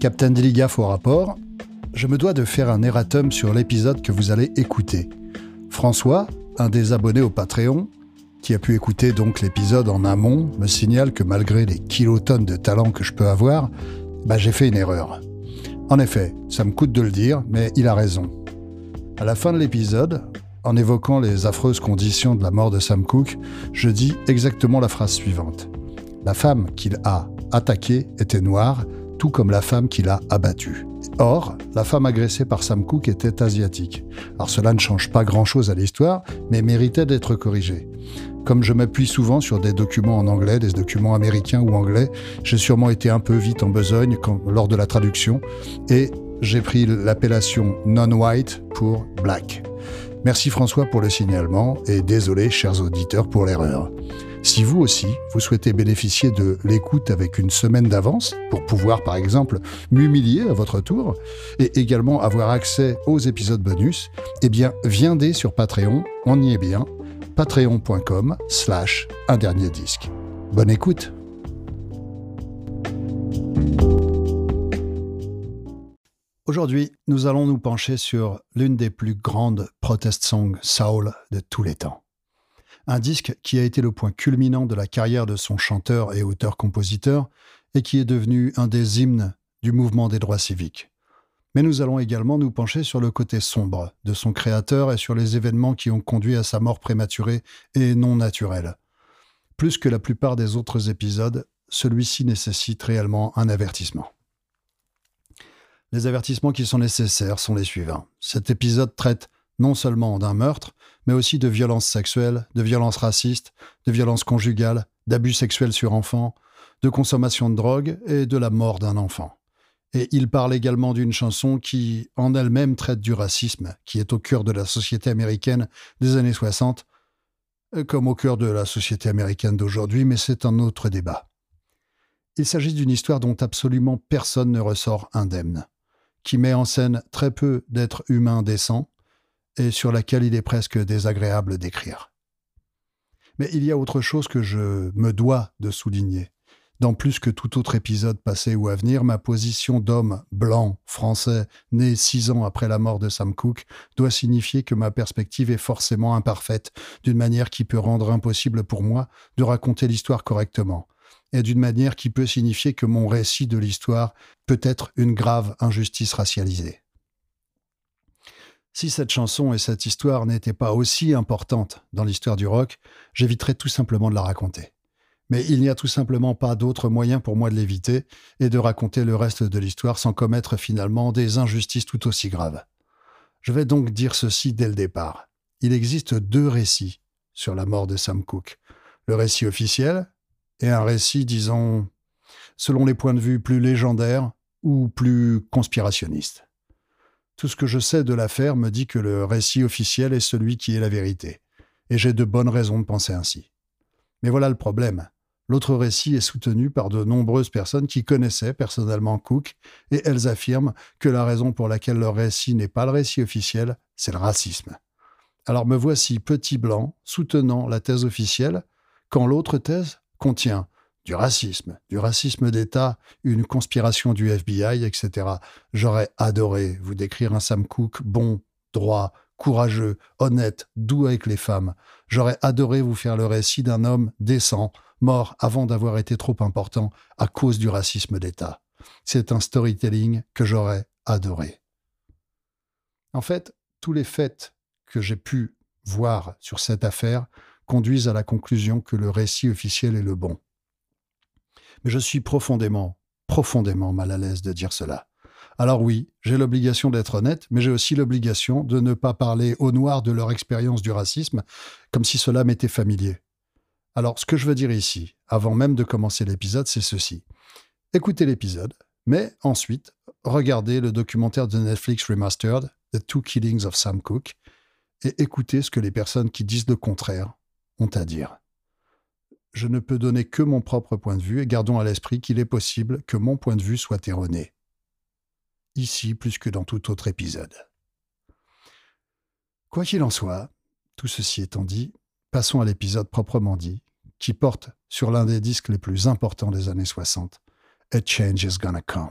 Captain Deliga au rapport, je me dois de faire un erratum sur l'épisode que vous allez écouter. François, un des abonnés au Patreon, qui a pu écouter donc l'épisode en amont, me signale que malgré les kilotonnes de talent que je peux avoir, bah j'ai fait une erreur. En effet, ça me coûte de le dire, mais il a raison. À la fin de l'épisode, en évoquant les affreuses conditions de la mort de Sam Cooke, je dis exactement la phrase suivante. La femme qu'il a attaquée était noire, tout comme la femme qui l'a abattu. Or, la femme agressée par Sam Cooke était asiatique. Alors cela ne change pas grand-chose à l'histoire, mais méritait d'être corrigé. Comme je m'appuie souvent sur des documents en anglais, des documents américains ou anglais, j'ai sûrement été un peu vite en besogne lors de la traduction, et j'ai pris l'appellation non-white pour black. Merci François pour le signalement, et désolé chers auditeurs pour l'erreur. Si vous aussi, vous souhaitez bénéficier de l'écoute avec une semaine d'avance, pour pouvoir par exemple m'humilier à votre tour, et également avoir accès aux épisodes bonus, eh bien viendez sur Patreon, on y est bien, patreon.com slash un dernier disque. Bonne écoute Aujourd'hui, nous allons nous pencher sur l'une des plus grandes protest songs soul de tous les temps un disque qui a été le point culminant de la carrière de son chanteur et auteur-compositeur et qui est devenu un des hymnes du mouvement des droits civiques. Mais nous allons également nous pencher sur le côté sombre de son créateur et sur les événements qui ont conduit à sa mort prématurée et non naturelle. Plus que la plupart des autres épisodes, celui-ci nécessite réellement un avertissement. Les avertissements qui sont nécessaires sont les suivants. Cet épisode traite non seulement d'un meurtre, mais aussi de violences sexuelles, de violences racistes, de violences conjugales, d'abus sexuels sur enfants, de consommation de drogue et de la mort d'un enfant. Et il parle également d'une chanson qui, en elle-même, traite du racisme, qui est au cœur de la société américaine des années 60, comme au cœur de la société américaine d'aujourd'hui, mais c'est un autre débat. Il s'agit d'une histoire dont absolument personne ne ressort indemne, qui met en scène très peu d'êtres humains décents, et sur laquelle il est presque désagréable d'écrire. Mais il y a autre chose que je me dois de souligner. Dans plus que tout autre épisode passé ou à venir, ma position d'homme blanc, français, né six ans après la mort de Sam Cooke, doit signifier que ma perspective est forcément imparfaite, d'une manière qui peut rendre impossible pour moi de raconter l'histoire correctement, et d'une manière qui peut signifier que mon récit de l'histoire peut être une grave injustice racialisée. Si cette chanson et cette histoire n'étaient pas aussi importantes dans l'histoire du rock, j'éviterais tout simplement de la raconter. Mais il n'y a tout simplement pas d'autre moyen pour moi de l'éviter et de raconter le reste de l'histoire sans commettre finalement des injustices tout aussi graves. Je vais donc dire ceci dès le départ. Il existe deux récits sur la mort de Sam Cooke. Le récit officiel et un récit, disons, selon les points de vue plus légendaires ou plus conspirationnistes. Tout ce que je sais de l'affaire me dit que le récit officiel est celui qui est la vérité. Et j'ai de bonnes raisons de penser ainsi. Mais voilà le problème. L'autre récit est soutenu par de nombreuses personnes qui connaissaient personnellement Cook, et elles affirment que la raison pour laquelle leur récit n'est pas le récit officiel, c'est le racisme. Alors me voici petit blanc soutenant la thèse officielle, quand l'autre thèse contient du racisme, du racisme d'État, une conspiration du FBI, etc. J'aurais adoré vous décrire un Sam Cooke bon, droit, courageux, honnête, doux avec les femmes. J'aurais adoré vous faire le récit d'un homme décent, mort avant d'avoir été trop important à cause du racisme d'État. C'est un storytelling que j'aurais adoré. En fait, tous les faits que j'ai pu voir sur cette affaire conduisent à la conclusion que le récit officiel est le bon. Mais je suis profondément, profondément mal à l'aise de dire cela. Alors oui, j'ai l'obligation d'être honnête, mais j'ai aussi l'obligation de ne pas parler aux Noirs de leur expérience du racisme comme si cela m'était familier. Alors ce que je veux dire ici, avant même de commencer l'épisode, c'est ceci. Écoutez l'épisode, mais ensuite, regardez le documentaire de Netflix Remastered, The Two Killings of Sam Cooke, et écoutez ce que les personnes qui disent le contraire ont à dire je ne peux donner que mon propre point de vue et gardons à l'esprit qu'il est possible que mon point de vue soit erroné. Ici plus que dans tout autre épisode. Quoi qu'il en soit, tout ceci étant dit, passons à l'épisode proprement dit, qui porte sur l'un des disques les plus importants des années 60, A Change is Gonna Come.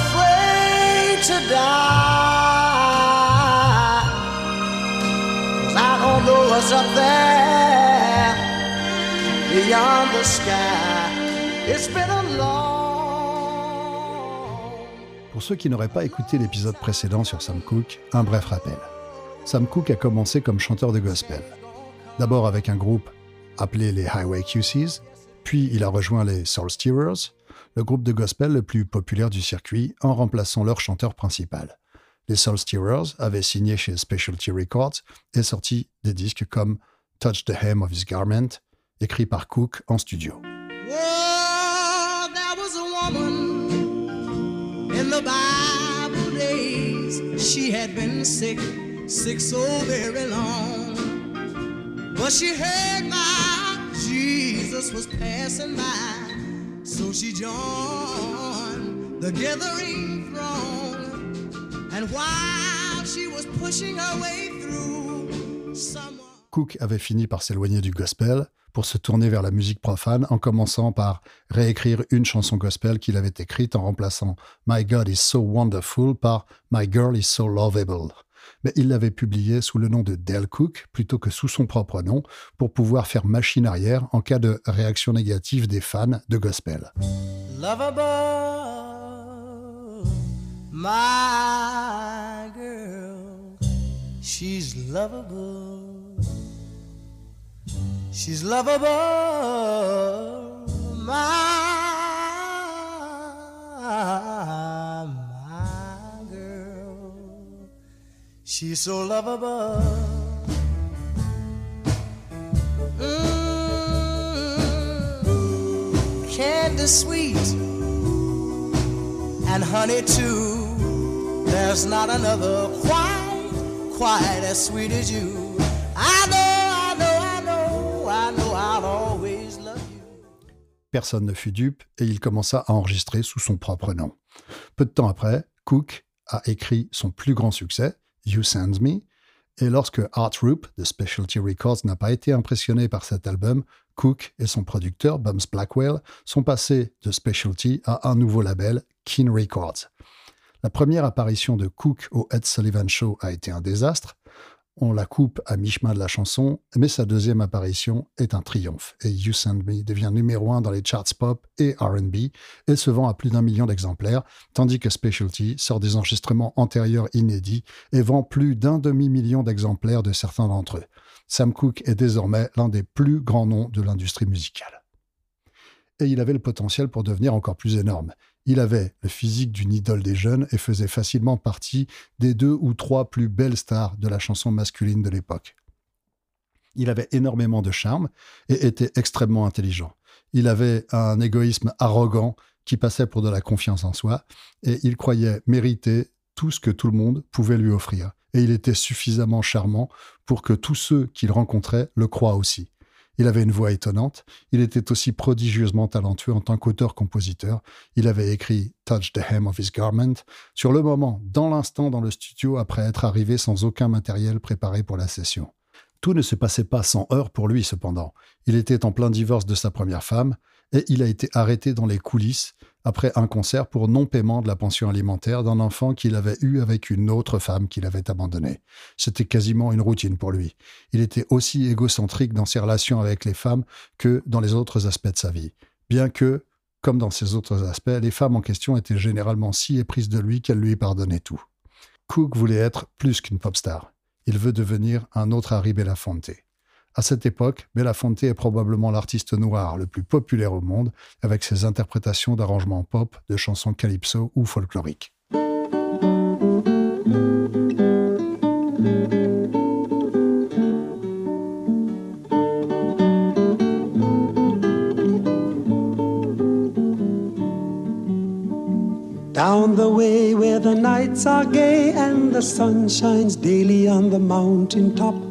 Pour ceux qui n'auraient pas écouté l'épisode précédent sur Sam Cooke, un bref rappel. Sam Cooke a commencé comme chanteur de gospel. D'abord avec un groupe appelé les Highway QCs, puis il a rejoint les Soul Steerers, le groupe de gospel le plus populaire du circuit, en remplaçant leur chanteur principal. Les Soul Steerers avaient signé chez Specialty Records et sorti des disques comme Touch the Hem of His Garment, écrit par Cook en studio. She had been sick, sick so very long. But she heard my Jesus was passing by. So she joined the gathering throng. And while she was pushing her way through, someone. Cook avait fini par s'éloigner du gospel pour se tourner vers la musique profane en commençant par réécrire une chanson gospel qu'il avait écrite en remplaçant My God is so wonderful par My Girl is so lovable. Mais il l'avait publiée sous le nom de Dale Cook plutôt que sous son propre nom pour pouvoir faire machine arrière en cas de réaction négative des fans de gospel. lovable, my girl. She's lovable. She's lovable, my, my girl. She's so lovable. Mm, candy sweet and honey too. There's not another quite, quite as sweet as you. Personne ne fut dupe et il commença à enregistrer sous son propre nom. Peu de temps après, Cook a écrit son plus grand succès, You Send Me, et lorsque Art Roop de Specialty Records n'a pas été impressionné par cet album, Cook et son producteur, Bums Blackwell, sont passés de Specialty à un nouveau label, Keen Records. La première apparition de Cook au Ed Sullivan Show a été un désastre. On la coupe à mi-chemin de la chanson, mais sa deuxième apparition est un triomphe et You Send Me devient numéro un dans les charts pop et RB et se vend à plus d'un million d'exemplaires, tandis que Specialty sort des enregistrements antérieurs inédits et vend plus d'un demi-million d'exemplaires de certains d'entre eux. Sam Cooke est désormais l'un des plus grands noms de l'industrie musicale. Et il avait le potentiel pour devenir encore plus énorme. Il avait le physique d'une idole des jeunes et faisait facilement partie des deux ou trois plus belles stars de la chanson masculine de l'époque. Il avait énormément de charme et était extrêmement intelligent. Il avait un égoïsme arrogant qui passait pour de la confiance en soi et il croyait mériter tout ce que tout le monde pouvait lui offrir. Et il était suffisamment charmant pour que tous ceux qu'il rencontrait le croient aussi. Il avait une voix étonnante. Il était aussi prodigieusement talentueux en tant qu'auteur-compositeur. Il avait écrit Touch the Hem of His Garment sur le moment, dans l'instant, dans le studio, après être arrivé sans aucun matériel préparé pour la session. Tout ne se passait pas sans heurts pour lui, cependant. Il était en plein divorce de sa première femme et il a été arrêté dans les coulisses après un concert pour non-paiement de la pension alimentaire d'un enfant qu'il avait eu avec une autre femme qu'il avait abandonnée. C'était quasiment une routine pour lui. Il était aussi égocentrique dans ses relations avec les femmes que dans les autres aspects de sa vie. Bien que, comme dans ces autres aspects, les femmes en question étaient généralement si éprises de lui qu'elles lui pardonnaient tout. Cook voulait être plus qu'une pop star. Il veut devenir un autre Harry Belafonte. À cette époque, Belafonte est probablement l'artiste noir le plus populaire au monde, avec ses interprétations d'arrangements pop, de chansons calypso ou folkloriques. Down the way where the nights are gay and the sun shines daily on the mountain top.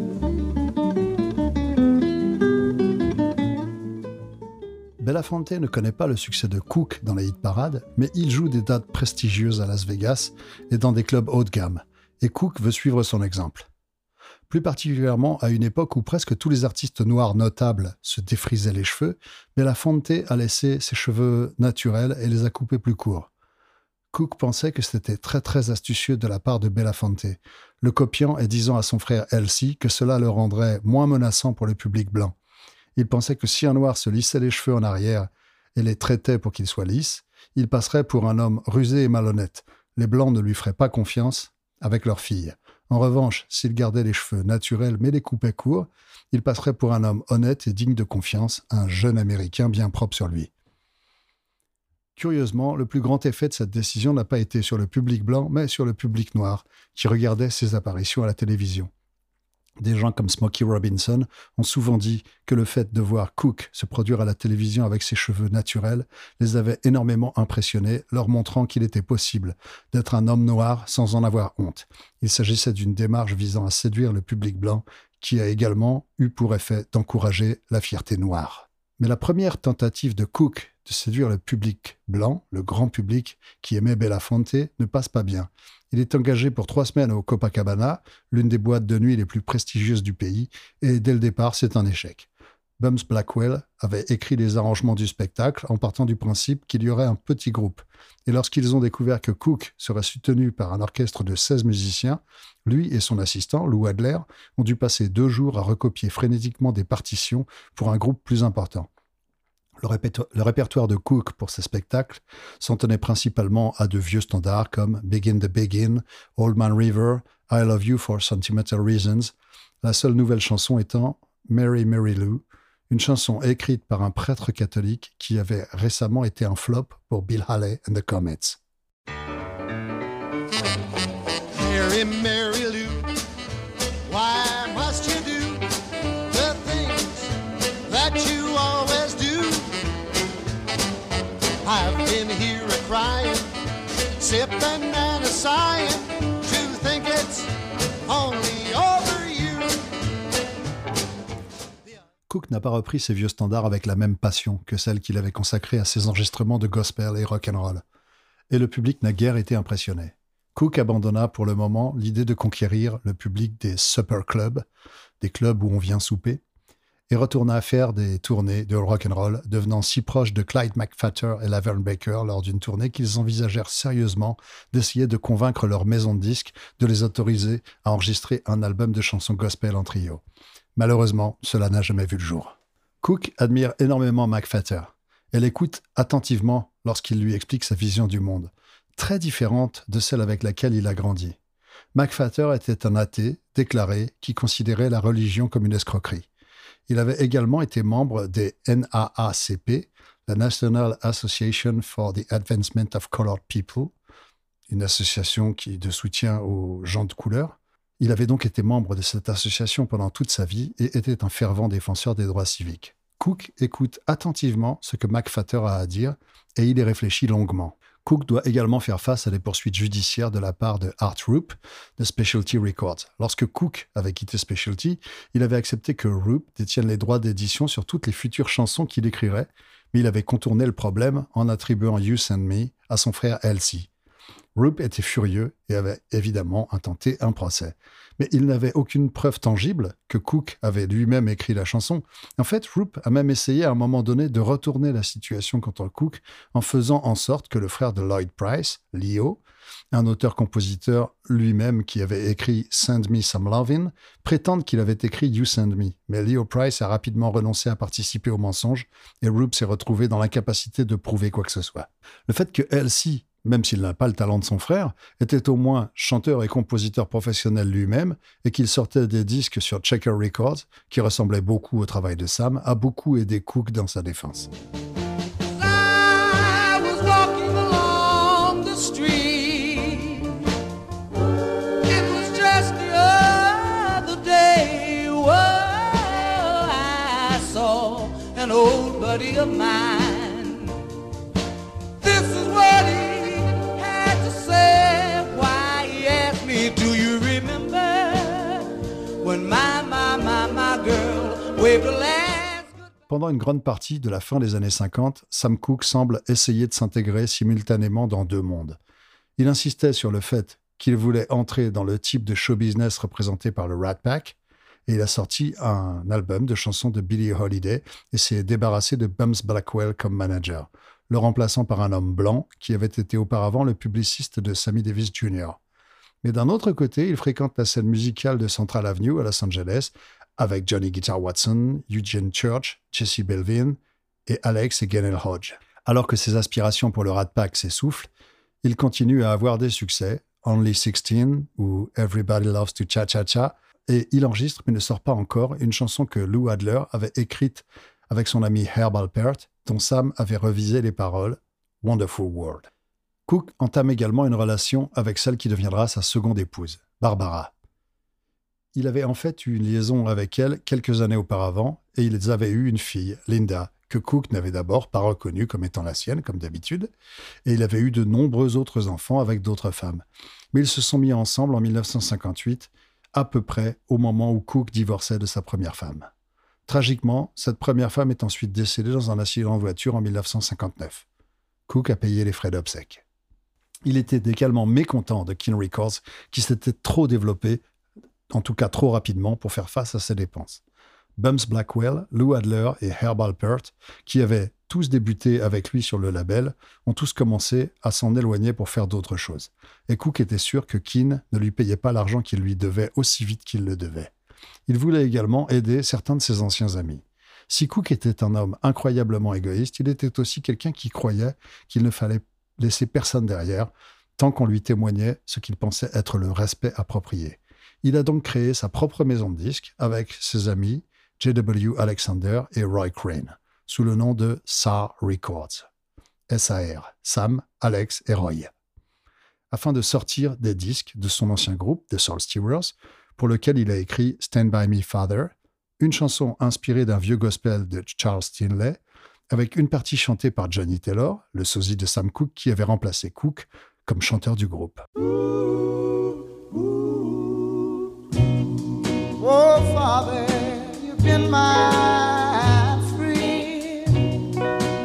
Belafonte ne connaît pas le succès de Cook dans les hit parades, mais il joue des dates prestigieuses à Las Vegas et dans des clubs haut de gamme, et Cook veut suivre son exemple. Plus particulièrement à une époque où presque tous les artistes noirs notables se défrisaient les cheveux, Belafonte a laissé ses cheveux naturels et les a coupés plus courts. Cook pensait que c'était très très astucieux de la part de Belafonte, le copiant et disant à son frère Elsie que cela le rendrait moins menaçant pour le public blanc. Il pensait que si un noir se lissait les cheveux en arrière et les traitait pour qu'ils soient lisses, il passerait pour un homme rusé et malhonnête. Les blancs ne lui feraient pas confiance avec leurs filles. En revanche, s'il gardait les cheveux naturels mais les coupait courts, il passerait pour un homme honnête et digne de confiance, un jeune Américain bien propre sur lui. Curieusement, le plus grand effet de cette décision n'a pas été sur le public blanc, mais sur le public noir, qui regardait ses apparitions à la télévision. Des gens comme Smokey Robinson ont souvent dit que le fait de voir Cook se produire à la télévision avec ses cheveux naturels les avait énormément impressionnés, leur montrant qu'il était possible d'être un homme noir sans en avoir honte. Il s'agissait d'une démarche visant à séduire le public blanc qui a également eu pour effet d'encourager la fierté noire. Mais la première tentative de Cook de séduire le public blanc, le grand public qui aimait Belafonte, ne passe pas bien. Il est engagé pour trois semaines au Copacabana, l'une des boîtes de nuit les plus prestigieuses du pays, et dès le départ, c'est un échec. Bums Blackwell avait écrit les arrangements du spectacle en partant du principe qu'il y aurait un petit groupe. Et lorsqu'ils ont découvert que Cook serait soutenu par un orchestre de 16 musiciens, lui et son assistant, Lou Adler, ont dû passer deux jours à recopier frénétiquement des partitions pour un groupe plus important. Le, répertoire de Cook pour ces spectacles s'en tenait principalement à de vieux standards comme Begin the Begin, Old Man River, I Love You for Sentimental Reasons, la seule nouvelle chanson étant Mary Mary Lou, une chanson écrite par un prêtre catholique qui avait récemment été un flop pour Bill Haley and the Comets. Cook n'a pas repris ses vieux standards avec la même passion que celle qu'il avait consacrée à ses enregistrements de gospel et rock and roll. Et le public n'a guère été impressionné. Cook abandonna pour le moment l'idée de conquérir le public des supper clubs, des clubs où on vient souper, et retourna faire des tournées de rock and roll, devenant si proche de Clyde McFatter et Laverne Baker lors d'une tournée qu'ils envisagèrent sérieusement d'essayer de convaincre leur maison de disques de les autoriser à enregistrer un album de chansons gospel en trio. Malheureusement, cela n'a jamais vu le jour. Cook admire énormément McFatter. Elle écoute attentivement lorsqu'il lui explique sa vision du monde, très différente de celle avec laquelle il a grandi. McFatter était un athée déclaré qui considérait la religion comme une escroquerie. Il avait également été membre des NAACP, la National Association for the Advancement of Colored People, une association qui de soutien aux gens de couleur. Il avait donc été membre de cette association pendant toute sa vie et était un fervent défenseur des droits civiques. Cook écoute attentivement ce que McFatter a à dire et il y réfléchit longuement. Cook doit également faire face à des poursuites judiciaires de la part de Art Roop de Specialty Records. Lorsque Cook avait quitté Specialty, il avait accepté que Roop détienne les droits d'édition sur toutes les futures chansons qu'il écrirait, mais il avait contourné le problème en attribuant You Send Me à son frère Elsie. Roop était furieux et avait évidemment intenté un procès. Mais il n'avait aucune preuve tangible que Cook avait lui-même écrit la chanson. En fait, Roop a même essayé à un moment donné de retourner la situation contre Cook en faisant en sorte que le frère de Lloyd Price, Leo, un auteur-compositeur lui-même qui avait écrit Send Me Some Lovin', prétende qu'il avait écrit You Send Me. Mais Leo Price a rapidement renoncé à participer au mensonge et Roop s'est retrouvé dans l'incapacité de prouver quoi que ce soit. Le fait que Elsie même s'il n'a pas le talent de son frère, était au moins chanteur et compositeur professionnel lui-même et qu'il sortait des disques sur Checker Records qui ressemblaient beaucoup au travail de Sam, a beaucoup aidé Cook dans sa défense. Pendant une grande partie de la fin des années 50, Sam Cooke semble essayer de s'intégrer simultanément dans deux mondes. Il insistait sur le fait qu'il voulait entrer dans le type de show business représenté par le Rat Pack, et il a sorti un album de chansons de Billie Holiday et s'est débarrassé de Bums Blackwell comme manager, le remplaçant par un homme blanc qui avait été auparavant le publiciste de Sammy Davis Jr. Mais d'un autre côté, il fréquente la scène musicale de Central Avenue à Los Angeles avec Johnny Guitar Watson, Eugene Church, Jesse Belvin et Alex et Gennell Hodge. Alors que ses aspirations pour le Rat Pack s'essoufflent, il continue à avoir des succès, Only 16 ou Everybody Loves to Cha Cha Cha, et il enregistre mais ne sort pas encore une chanson que Lou Adler avait écrite avec son ami Herb Alpert, dont Sam avait revisé les paroles, Wonderful World. Cook entame également une relation avec celle qui deviendra sa seconde épouse, Barbara. Il avait en fait eu une liaison avec elle quelques années auparavant et ils avaient eu une fille, Linda, que Cook n'avait d'abord pas reconnue comme étant la sienne, comme d'habitude, et il avait eu de nombreux autres enfants avec d'autres femmes. Mais ils se sont mis ensemble en 1958, à peu près au moment où Cook divorçait de sa première femme. Tragiquement, cette première femme est ensuite décédée dans un accident de voiture en 1959. Cook a payé les frais d'obsèques. Il était également mécontent de King Records, qui s'était trop développé, en tout cas trop rapidement, pour faire face à ses dépenses. Bums Blackwell, Lou Adler et Herb Alpert, qui avaient tous débuté avec lui sur le label, ont tous commencé à s'en éloigner pour faire d'autres choses. Et Cook était sûr que Keane ne lui payait pas l'argent qu'il lui devait aussi vite qu'il le devait. Il voulait également aider certains de ses anciens amis. Si Cook était un homme incroyablement égoïste, il était aussi quelqu'un qui croyait qu'il ne fallait laisser personne derrière, tant qu'on lui témoignait ce qu'il pensait être le respect approprié. Il a donc créé sa propre maison de disques avec ses amis J.W. Alexander et Roy Crane, sous le nom de SAR Records. SAR, Sam, Alex et Roy. Afin de sortir des disques de son ancien groupe, The Soul Stewarers, pour lequel il a écrit Stand By Me Father, une chanson inspirée d'un vieux gospel de Charles Tinley, avec une partie chantée par Johnny Taylor, le sosie de Sam Cooke qui avait remplacé Cooke comme chanteur du groupe. Father, you've been my friend.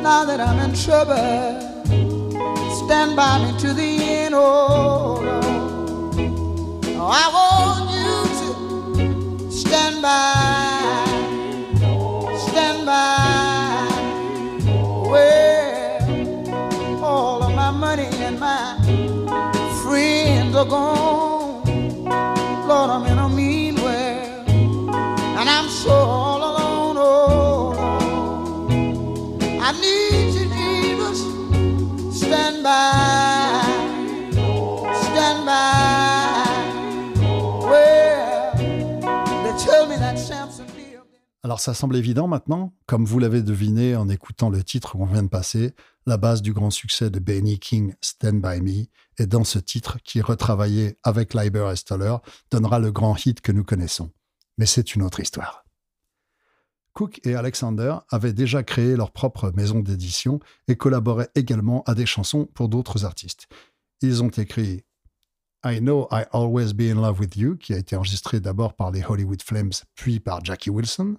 Now that I'm in trouble, stand by me to the end. Oh, Lord. Oh, I want you to stand by, stand by. All of my money and my friends are gone. All alone. Oh. I need you. Stand by, stand by. Well, they tell me that. Alors ça semble évident maintenant, comme vous l'avez deviné en écoutant le titre qu'on vient de passer, la base du grand succès de Benny King, Stand By Me, est dans ce titre qui, retravaillé avec Leiber et Stoller, donnera le grand hit que nous connaissons. Mais c'est une autre histoire. Cook et Alexander avaient déjà créé leur propre maison d'édition et collaboraient également à des chansons pour d'autres artistes. Ils ont écrit I Know I Always Be in Love with You, qui a été enregistré d'abord par les Hollywood Flames, puis par Jackie Wilson.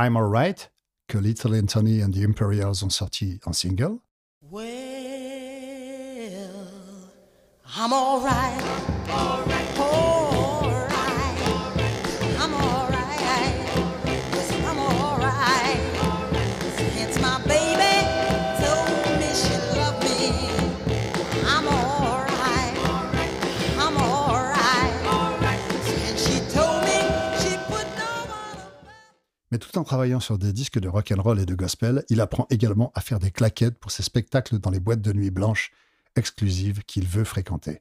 I'm Alright, que Little Anthony and the Imperials ont sorti en single. Well, I'm all Mais tout en travaillant sur des disques de rock and roll et de gospel, il apprend également à faire des claquettes pour ses spectacles dans les boîtes de nuit blanches exclusives qu'il veut fréquenter.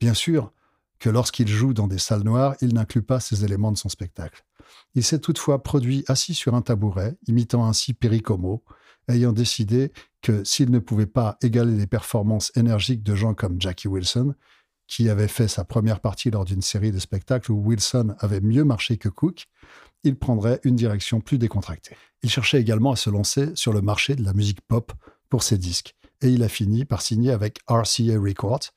Bien sûr que lorsqu'il joue dans des salles noires, il n'inclut pas ces éléments de son spectacle. Il s'est toutefois produit assis sur un tabouret, imitant ainsi Perry ayant décidé que s'il ne pouvait pas égaler les performances énergiques de gens comme Jackie Wilson, qui avait fait sa première partie lors d'une série de spectacles où Wilson avait mieux marché que Cook, il prendrait une direction plus décontractée. Il cherchait également à se lancer sur le marché de la musique pop pour ses disques, et il a fini par signer avec RCA Records,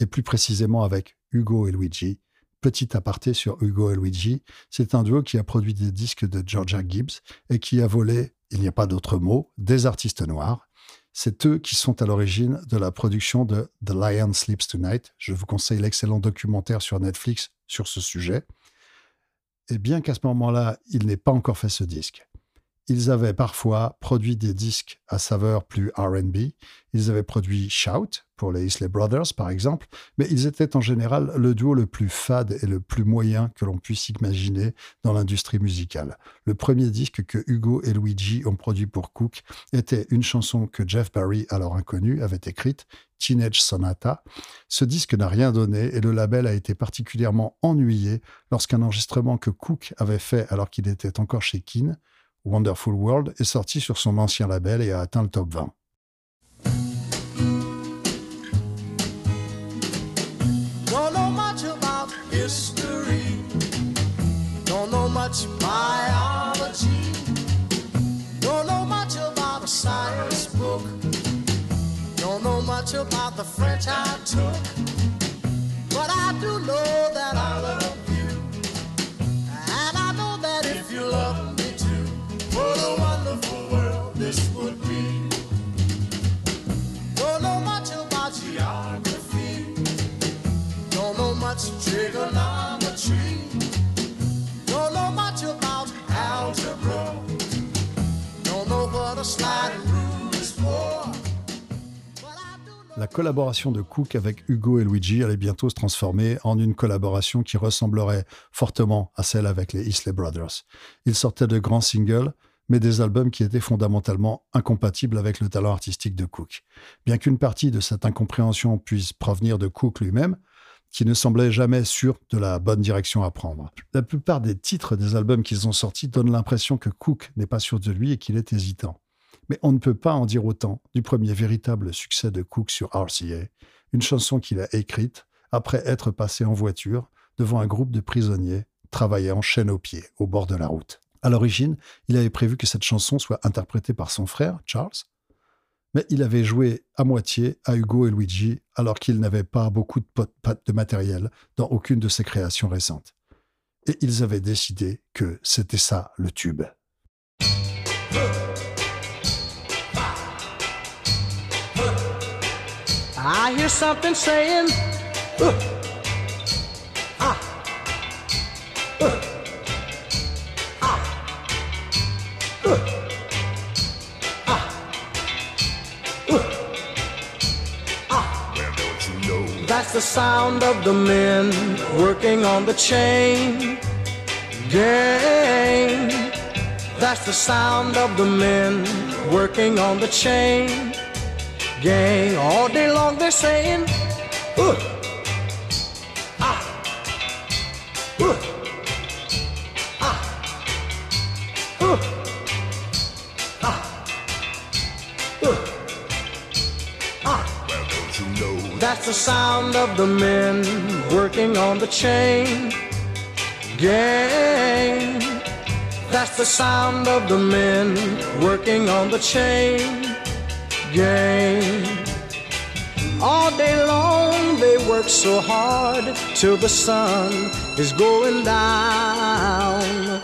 et plus précisément avec Hugo et Luigi. Petit aparté sur Hugo et Luigi, c'est un duo qui a produit des disques de Georgia Gibbs et qui a volé, il n'y a pas d'autre mot, des artistes noirs. C'est eux qui sont à l'origine de la production de The Lion Sleeps Tonight. Je vous conseille l'excellent documentaire sur Netflix sur ce sujet. Et bien qu'à ce moment-là, il n'ait pas encore fait ce disque, ils avaient parfois produit des disques à saveur plus RB. Ils avaient produit Shout pour les Isley Brothers, par exemple, mais ils étaient en général le duo le plus fade et le plus moyen que l'on puisse imaginer dans l'industrie musicale. Le premier disque que Hugo et Luigi ont produit pour Cook était une chanson que Jeff Barry, alors inconnu, avait écrite, Teenage Sonata. Ce disque n'a rien donné et le label a été particulièrement ennuyé lorsqu'un enregistrement que Cook avait fait alors qu'il était encore chez Keane Wonderful World est sorti sur son ancien label et a atteint le top 20. Don't know much about history. Don't know much biology. Don't know much about a science book. Don't know much about the French I took. But I do know that I love La collaboration de Cook avec Hugo et Luigi allait bientôt se transformer en une collaboration qui ressemblerait fortement à celle avec les Isley Brothers. Ils sortaient de grands singles, mais des albums qui étaient fondamentalement incompatibles avec le talent artistique de Cook. Bien qu'une partie de cette incompréhension puisse provenir de Cook lui-même, qui ne semblait jamais sûr de la bonne direction à prendre. La plupart des titres des albums qu'ils ont sortis donnent l'impression que Cook n'est pas sûr de lui et qu'il est hésitant. Mais on ne peut pas en dire autant du premier véritable succès de Cook sur RCA, une chanson qu'il a écrite après être passé en voiture devant un groupe de prisonniers travaillant chaîne aux pieds au bord de la route. À l'origine, il avait prévu que cette chanson soit interprétée par son frère, Charles, mais il avait joué à moitié à Hugo et Luigi alors qu'il n'avait pas beaucoup de, matériel dans aucune de ses créations récentes. Et ils avaient décidé que c'était ça le tube. That's the sound of the men working on the chain gang. That's the sound of the men working on the chain gang. All day long they're saying, uh, the sound of the men working on the chain gang. That's the sound of the men working on the chain gang. All day long they work so hard till the sun is going down.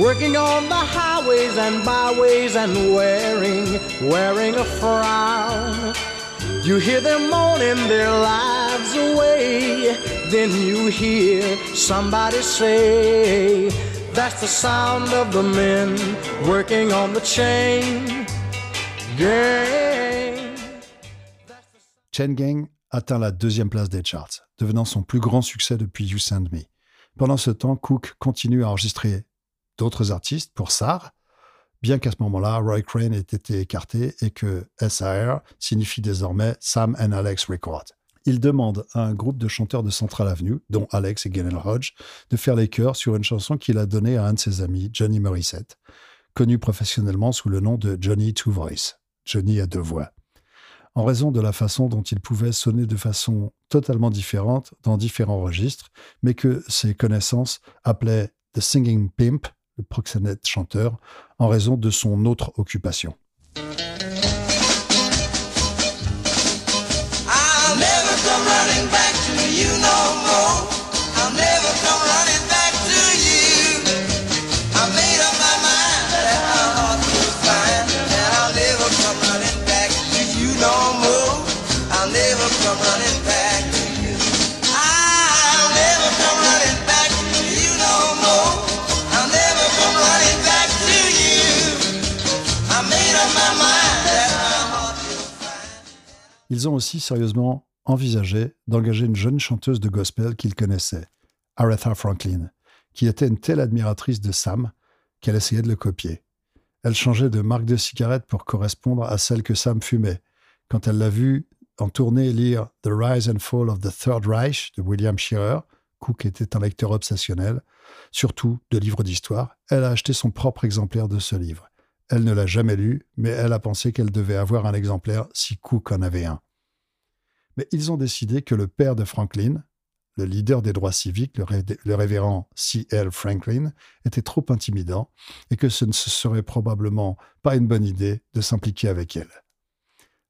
working on the highways and byways and wearing, wearing a frown. You hear them moaning their lives away, then you hear somebody say, That's the sound of the men working on the chain gang. Chain Gang atteint la deuxième place des charts, devenant son plus grand succès depuis You Send Me. Pendant ce temps, Cook continue à enregistrer d'autres artistes pour SAR, bien qu'à ce moment-là, Roy Crane ait été écarté et que SAR signifie désormais Sam and Alex Records. Il demande à un groupe de chanteurs de Central Avenue, dont Alex et Galen Hodge, de faire les chœurs sur une chanson qu'il a donnée à un de ses amis, Johnny Morissette, connu professionnellement sous le nom de Johnny Two Voice, Johnny à deux voix, en raison de la façon dont il pouvait sonner de façon totalement différente dans différents registres, mais que ses connaissances appelaient The Singing Pimp, le proxénète chanteur, en raison de son autre occupation. Ils ont aussi sérieusement envisagé d'engager une jeune chanteuse de gospel qu'ils connaissaient, Aretha Franklin, qui était une telle admiratrice de Sam qu'elle essayait de le copier. Elle changeait de marque de cigarette pour correspondre à celle que Sam fumait. Quand elle l'a vu en tournée lire The Rise and Fall of the Third Reich de William Shearer, Cook était un lecteur obsessionnel, surtout de livres d'histoire, elle a acheté son propre exemplaire de ce livre. Elle ne l'a jamais lu, mais elle a pensé qu'elle devait avoir un exemplaire si Cook en avait un. Mais ils ont décidé que le père de Franklin, le leader des droits civiques, le, ré- le révérend C.L. Franklin, était trop intimidant et que ce ne serait probablement pas une bonne idée de s'impliquer avec elle.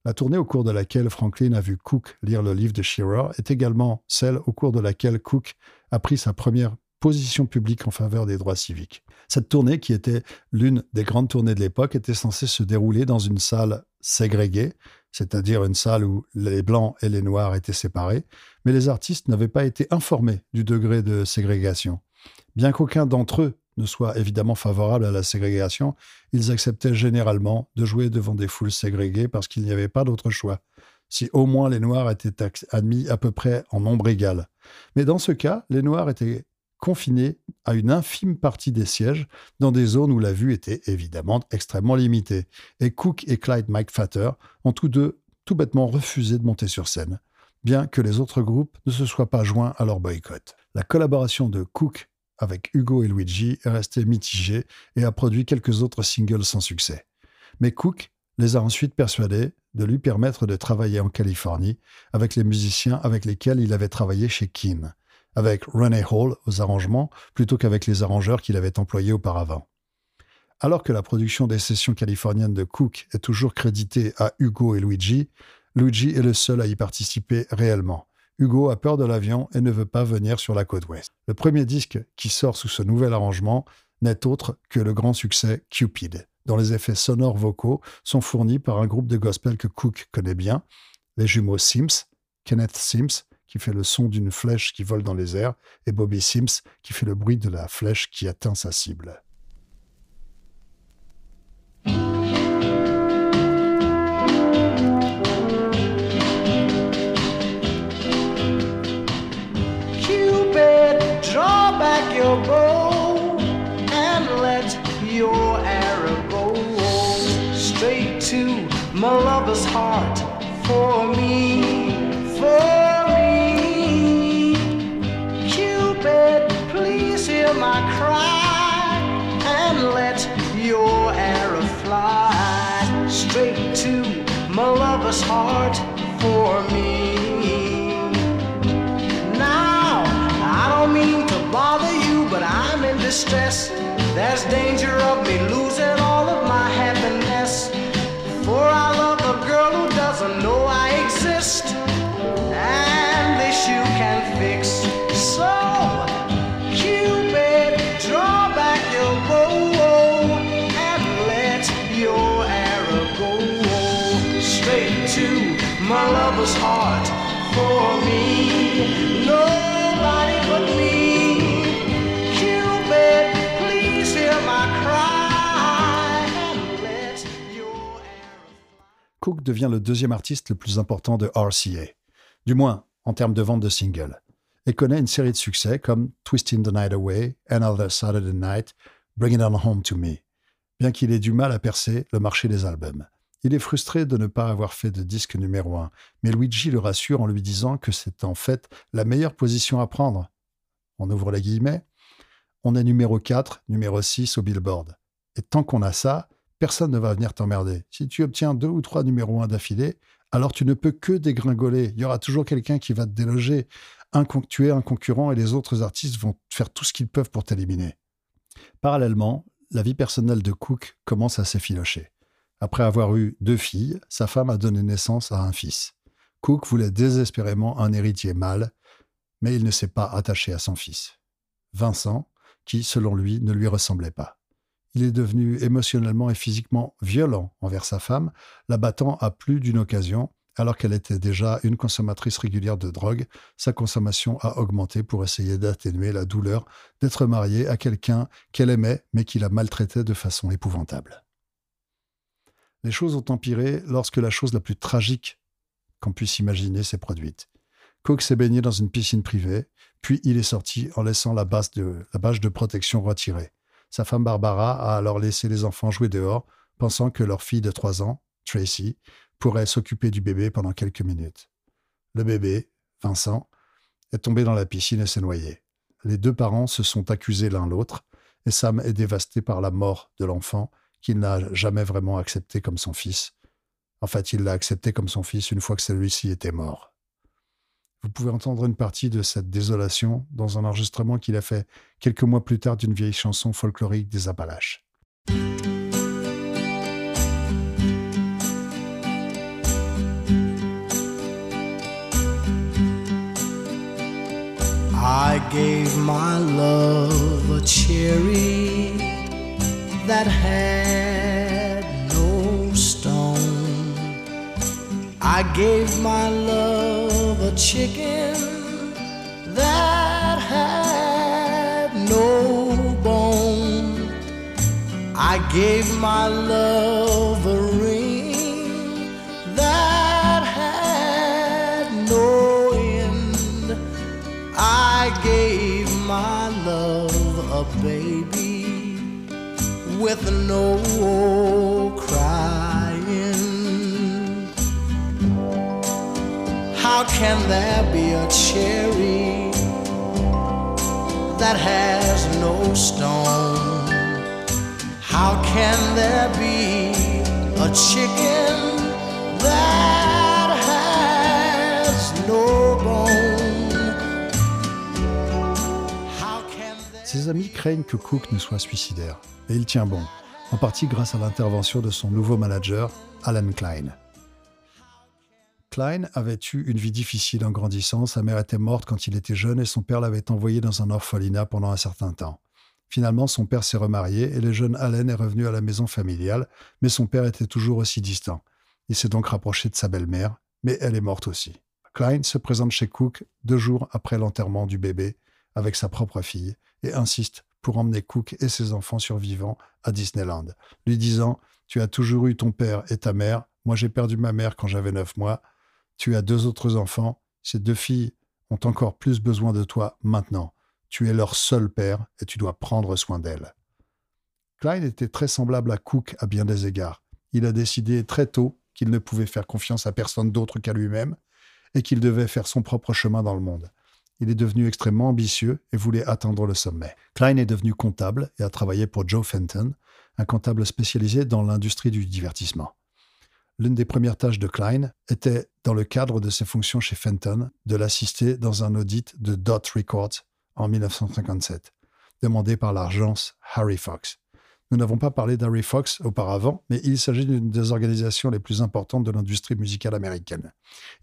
La tournée au cours de laquelle Franklin a vu Cook lire le livre de Shearer est également celle au cours de laquelle Cook a pris sa première position publique en faveur des droits civiques. Cette tournée, qui était l'une des grandes tournées de l'époque, était censée se dérouler dans une salle ségrégée, c'est-à-dire une salle où les blancs et les noirs étaient séparés, mais les artistes n'avaient pas été informés du degré de ségrégation. Bien qu'aucun d'entre eux ne soit évidemment favorable à la ségrégation, ils acceptaient généralement de jouer devant des foules ségrégées parce qu'il n'y avait pas d'autre choix, si au moins les noirs étaient admis à peu près en nombre égal. Mais dans ce cas, les noirs étaient confinés à une infime partie des sièges dans des zones où la vue était évidemment extrêmement limitée. Et Cook et Clyde McFatter ont tous deux tout bêtement refusé de monter sur scène, bien que les autres groupes ne se soient pas joints à leur boycott. La collaboration de Cook avec Hugo et Luigi est restée mitigée et a produit quelques autres singles sans succès. Mais Cook les a ensuite persuadés de lui permettre de travailler en Californie avec les musiciens avec lesquels il avait travaillé chez Keane, avec René Hall aux arrangements plutôt qu'avec les arrangeurs qu'il avait employés auparavant. Alors que la production des sessions californiennes de Cook est toujours créditée à Hugo et Luigi, Luigi est le seul à y participer réellement. Hugo a peur de l'avion et ne veut pas venir sur la côte ouest. Le premier disque qui sort sous ce nouvel arrangement n'est autre que le grand succès Cupid, dont les effets sonores vocaux sont fournis par un groupe de gospel que Cook connaît bien, les jumeaux Sims, Kenneth Sims, qui fait le son d'une flèche qui vole dans les airs, et Bobby Sims, qui fait le bruit de la flèche qui atteint sa cible. Cupid, draw back cry and let your arrow fly straight to my lover's heart for me. Now, I don't mean to bother you, but I'm in distress. There's danger of me losing all Cook devient le deuxième artiste le plus important de RCA, du moins en termes de vente de singles, et connaît une série de succès comme Twisting the Night Away, Another Saturday Night, Bring It On Home to Me, bien qu'il ait du mal à percer le marché des albums. Il est frustré de ne pas avoir fait de disque numéro un, mais Luigi le rassure en lui disant que c'est en fait la meilleure position à prendre. On ouvre les guillemets. On est numéro 4, numéro 6 au Billboard. Et tant qu'on a ça, personne ne va venir t'emmerder. Si tu obtiens deux ou trois numéros 1 d'affilée, alors tu ne peux que dégringoler. Il y aura toujours quelqu'un qui va te déloger. Tu es un concurrent et les autres artistes vont faire tout ce qu'ils peuvent pour t'éliminer. Parallèlement, la vie personnelle de Cook commence à s'effilocher. Après avoir eu deux filles, sa femme a donné naissance à un fils. Cook voulait désespérément un héritier mâle, mais il ne s'est pas attaché à son fils. Vincent, qui, selon lui, ne lui ressemblait pas. Il est devenu émotionnellement et physiquement violent envers sa femme, la battant à plus d'une occasion, alors qu'elle était déjà une consommatrice régulière de drogue, sa consommation a augmenté pour essayer d'atténuer la douleur d'être mariée à quelqu'un qu'elle aimait mais qui la maltraitait de façon épouvantable. Les choses ont empiré lorsque la chose la plus tragique qu'on puisse imaginer s'est produite. Cook s'est baigné dans une piscine privée, puis il est sorti en laissant la, bâche de protection retirée. Sa femme Barbara a alors laissé les enfants jouer dehors, pensant que leur fille de 3 ans, Tracy, pourrait s'occuper du bébé pendant quelques minutes. Le bébé, Vincent, est tombé dans la piscine et s'est noyé. Les deux parents se sont accusés l'un l'autre, et Sam est dévasté par la mort de l'enfant qu'il n'a jamais vraiment accepté comme son fils. En fait, il l'a accepté comme son fils une fois que celui-ci était mort. Vous pouvez entendre une partie de cette désolation dans un enregistrement qu'il a fait quelques mois plus tard d'une vieille chanson folklorique des Appalaches. I gave my love a cherry that had no stone. I gave my love a chicken that had no bone. I gave my love with no crying. How can there be a cherry that has no stone? How can there be a chicken that has no bone? Ses amis craignent que Cook ne soit suicidaire, et il tient bon, en partie grâce à l'intervention de son nouveau manager, Alan Klein. Klein avait eu une vie difficile en grandissant, sa mère était morte quand il était jeune et son père l'avait envoyé dans un orphelinat pendant un certain temps. Finalement, son père s'est remarié et le jeune Allen est revenu à la maison familiale, mais son père était toujours aussi distant. Il s'est donc rapproché de sa belle-mère, mais elle est morte aussi. Klein se présente chez Cook deux jours après l'enterrement du bébé avec sa propre fille et insiste pour emmener Cook et ses enfants survivants à Disneyland, lui disant Tu as toujours eu ton père et ta mère, moi j'ai perdu ma mère quand j'avais neuf mois, tu as deux autres enfants, ces deux filles ont encore plus besoin de toi maintenant. Tu es leur seul père et tu dois prendre soin d'elles. Klein était très semblable à Cook à bien des égards. Il a décidé très tôt qu'il ne pouvait faire confiance à personne d'autre qu'à lui-même et qu'il devait faire son propre chemin dans le monde. Il est devenu extrêmement ambitieux et voulait atteindre le sommet. Klein est devenu comptable et a travaillé pour Joe Fenton, un comptable spécialisé dans l'industrie du divertissement. L'une des premières tâches de Klein était, dans le cadre de ses fonctions chez Fenton, de l'assister dans un audit de Dot Records en 1957, demandé par l'agence Harry Fox. Nous n'avons pas parlé d'Harry Fox auparavant, mais il s'agit d'une des organisations les plus importantes de l'industrie musicale américaine.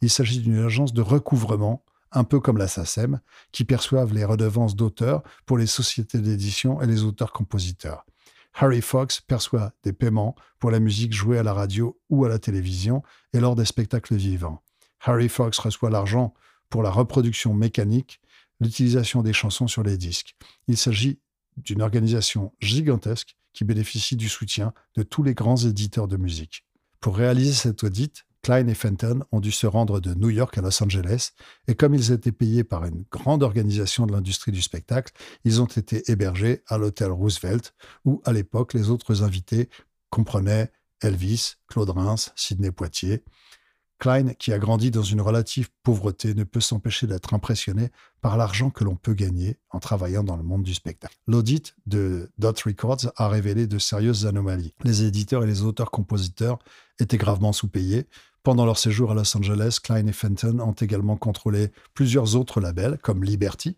Il s'agit d'une agence de recouvrement, un peu comme la SACEM, qui perçoivent les redevances d'auteurs pour les sociétés d'édition et les auteurs-compositeurs. Harry Fox perçoit des paiements pour la musique jouée à la radio ou à la télévision et lors des spectacles vivants. Harry Fox reçoit l'argent pour la reproduction mécanique, l'utilisation des chansons sur les disques. Il s'agit d'une organisation gigantesque qui bénéficie du soutien de tous les grands éditeurs de musique. Pour réaliser cet audit, Klein et Fenton ont dû se rendre de New York à Los Angeles, et comme ils étaient payés par une grande organisation de l'industrie du spectacle, ils ont été hébergés à l'hôtel Roosevelt, où à l'époque les autres invités comprenaient Elvis, Claude Reims, Sidney Poitier. Klein, qui a grandi dans une relative pauvreté, ne peut s'empêcher d'être impressionné par l'argent que l'on peut gagner en travaillant dans le monde du spectacle. L'audit de Dot Records a révélé de sérieuses anomalies. Les éditeurs et les auteurs-compositeurs étaient gravement sous-payés. Pendant leur séjour à Los Angeles, Klein et Fenton ont également contrôlé plusieurs autres labels, comme Liberty,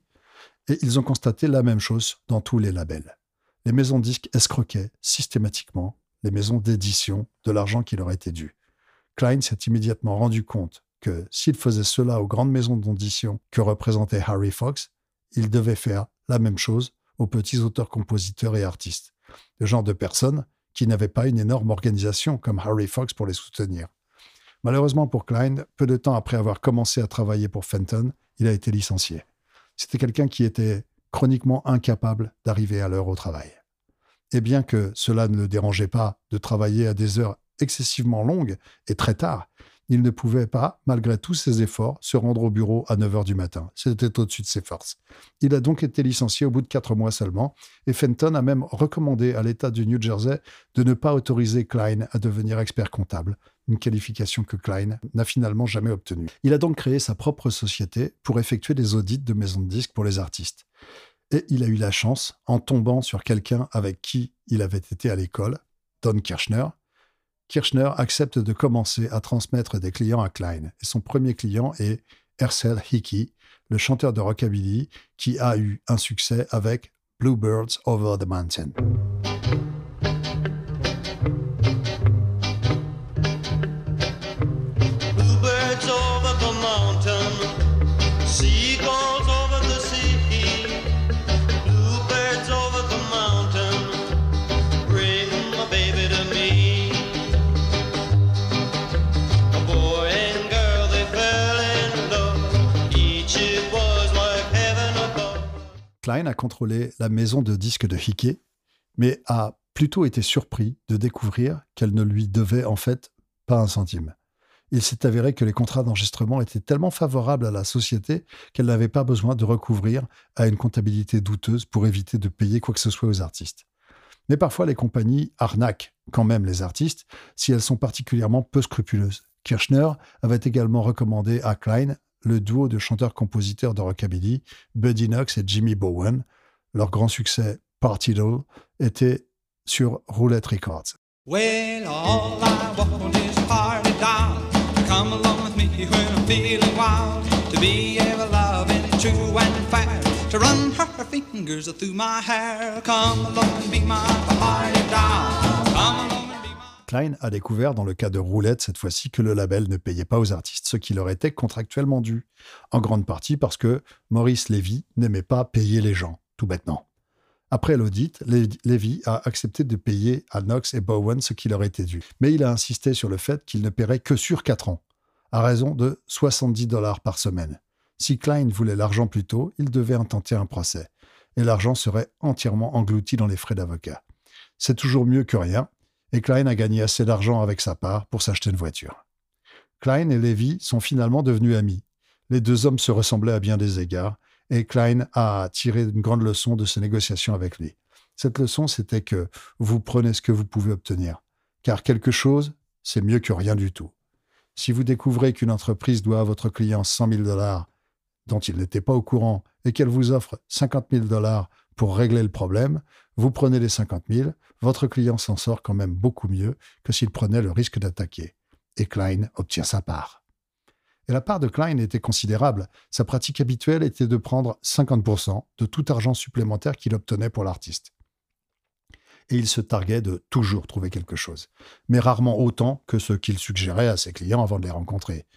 et ils ont constaté la même chose dans tous les labels. Les maisons disques escroquaient systématiquement les maisons d'édition de l'argent qui leur était dû. Klein s'est immédiatement rendu compte que s'il faisait cela aux grandes maisons d'édition que représentait Harry Fox, il devait faire la même chose aux petits auteurs-compositeurs et artistes, le genre de personnes qui n'avaient pas une énorme organisation comme Harry Fox pour les soutenir. Malheureusement pour Klein, peu de temps après avoir commencé à travailler pour Fenton, il a été licencié. C'était quelqu'un qui était chroniquement incapable d'arriver à l'heure au travail. Et bien que cela ne le dérangeait pas de travailler à des heures excessivement longues et très tard, il ne pouvait pas, malgré tous ses efforts, se rendre au bureau à 9 heures du matin. C'était au-dessus de ses forces. Il a donc été licencié au bout de quatre mois seulement, et Fenton a même recommandé à l'État du New Jersey de ne pas autoriser Klein à devenir expert comptable, une qualification que Klein n'a finalement jamais obtenue. Il a donc créé sa propre société pour effectuer des audits de maisons de disques pour les artistes. Et il a eu la chance, en tombant sur quelqu'un avec qui il avait été à l'école, Don Kirchner, Kirchner accepte de commencer à transmettre des clients à Klein. Son premier client est Hercel Hickey, le chanteur de rockabilly qui a eu un succès avec Bluebirds Over the Mountain. A contrôlé la maison de disques de Hickey, mais a plutôt été surpris de découvrir qu'elle ne lui devait en fait pas un centime. Il s'est avéré que les contrats d'enregistrement étaient tellement favorables à la société qu'elle n'avait pas besoin de recouvrir à une comptabilité douteuse pour éviter de payer quoi que ce soit aux artistes. Mais parfois, les compagnies arnaquent quand même les artistes si elles sont particulièrement peu scrupuleuses. Kirchner avait également recommandé à Klein le duo de chanteurs-compositeurs de rockabilly, Buddy Knox et Jimmy Bowen. Leur grand succès, Party Doll, était sur Roulette Records. Well, all I want is party doll. Come along with me when I'm feeling wild. To be ever loving, true and fair. To run her fingers through my hair. Come along and be my party doll. Klein a découvert dans le cas de Roulette cette fois-ci que le label ne payait pas aux artistes ce qui leur était contractuellement dû, en grande partie parce que Maurice Lévy n'aimait pas payer les gens, tout bêtement. Après l'audit, Lévy a accepté de payer à Knox et Bowen ce qui leur était dû, mais il a insisté sur le fait qu'il ne paierait que sur 4 ans, à raison de 70 dollars par semaine. Si Klein voulait l'argent plus tôt, il devait intenter un procès, et l'argent serait entièrement englouti dans les frais d'avocat. C'est toujours mieux que rien, et Klein a gagné assez d'argent avec sa part pour s'acheter une voiture. Klein et Levy sont finalement devenus amis. Les deux hommes se ressemblaient à bien des égards, et Klein a tiré une grande leçon de ses négociations avec lui. Cette leçon, c'était que vous prenez ce que vous pouvez obtenir, car quelque chose, c'est mieux que rien du tout. Si vous découvrez qu'une entreprise doit à votre client 100 000 dollars dont il n'était pas au courant et qu'elle vous offre 50 000 dollars pour régler le problème, vous prenez les 50 000, votre client s'en sort quand même beaucoup mieux que s'il prenait le risque d'attaquer. Et Klein obtient sa part. Et la part de Klein était considérable. Sa pratique habituelle était de prendre 50% de tout argent supplémentaire qu'il obtenait pour l'artiste. Et il se targuait de toujours trouver quelque chose, mais rarement autant que ce qu'il suggérait à ses clients avant de les rencontrer.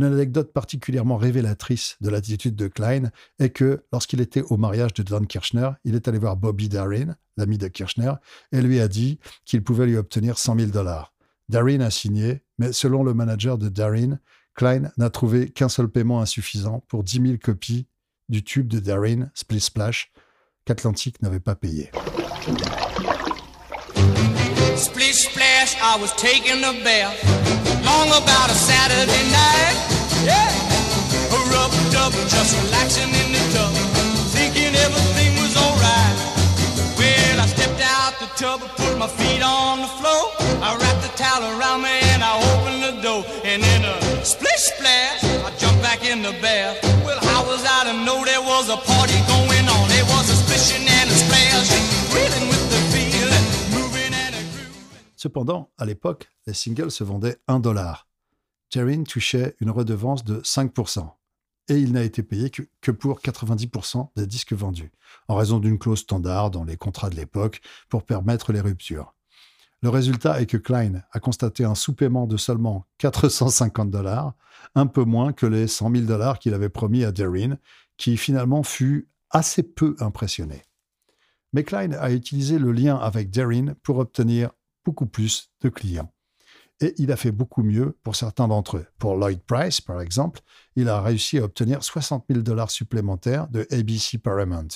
Une anecdote particulièrement révélatrice de l'attitude de Klein est que lorsqu'il était au mariage de Don Kirchner, il est allé voir Bobby Darin, l'ami de Kirchner, et lui a dit qu'il pouvait lui obtenir 100 000 dollars. Darin a signé, mais selon le manager de Darin, Klein n'a trouvé qu'un seul paiement insuffisant pour 10 000 copies du tube de Darin, Split Splash, qu'Atlantic n'avait pas payé. Splish splash, I was taking a bath. Long about a Saturday night. Yeah. Rub dub, just relaxing in the tub. Thinking everything was alright. Well, I stepped out the tub, put my feet on the floor. I wrapped the towel around me and I opened the door. And in a splish splash, I jumped back in the bath. Well, how was I to know there was a party going on? There was a splishing and a splash, reeling with the feeling, moving and a groove. Cependant, à l'époque, les singles se vendaient 1 dollar. Jarin touchait une redevance de 5%, et il n'a été payé que, pour 90% des disques vendus, en raison d'une clause standard dans les contrats de l'époque pour permettre les ruptures. Le résultat est que Klein a constaté un sous-paiement de seulement 450 dollars, un peu moins que les 100 000 dollars qu'il avait promis à Jarin, qui finalement fut assez peu impressionné. Mais Klein a utilisé le lien avec Darin pour obtenir beaucoup plus de clients. Et il a fait beaucoup mieux pour certains d'entre eux. Pour Lloyd Price, par exemple, il a réussi à obtenir 60 000 dollars supplémentaires de ABC Paramount.